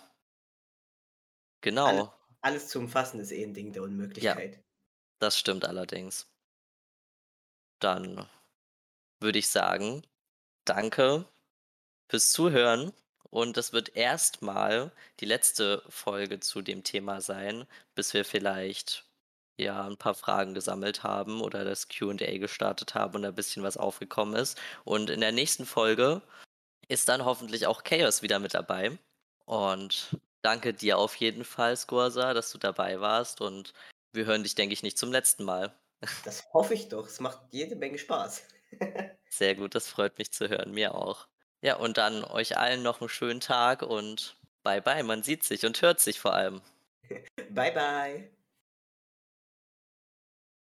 Genau. alles zu umfassen ist eh 'n Ding der Ja, Unmöglichkeit. das stimmt allerdings. Dann würde ich sagen, danke fürs Zuhören und das wird erst mal die letzte Folge zu dem Thema sein, bis wir vielleicht, ja, 'n paar Fragen gesammelt haben oder das Q&A gestartet haben und da bisschen was aufgekommen ist. Und in der nächsten Folge ist dann hoffentlich auch Chaos wieder mit dabei. Und danke dir auf jeden Fall, Scorza, dass du dabei warst und wir hören dich, denke ich, nicht zum letzten Mal. Das hoffe ich doch. Es macht jede Menge Spaß. [laughs] Sehr gut, das freut mich zu hören, mir auch. Ja, und dann euch allen noch 'n schönen Tag und bye bye. Man sieht sich und hört sich vor allem. [laughs] Bye bye.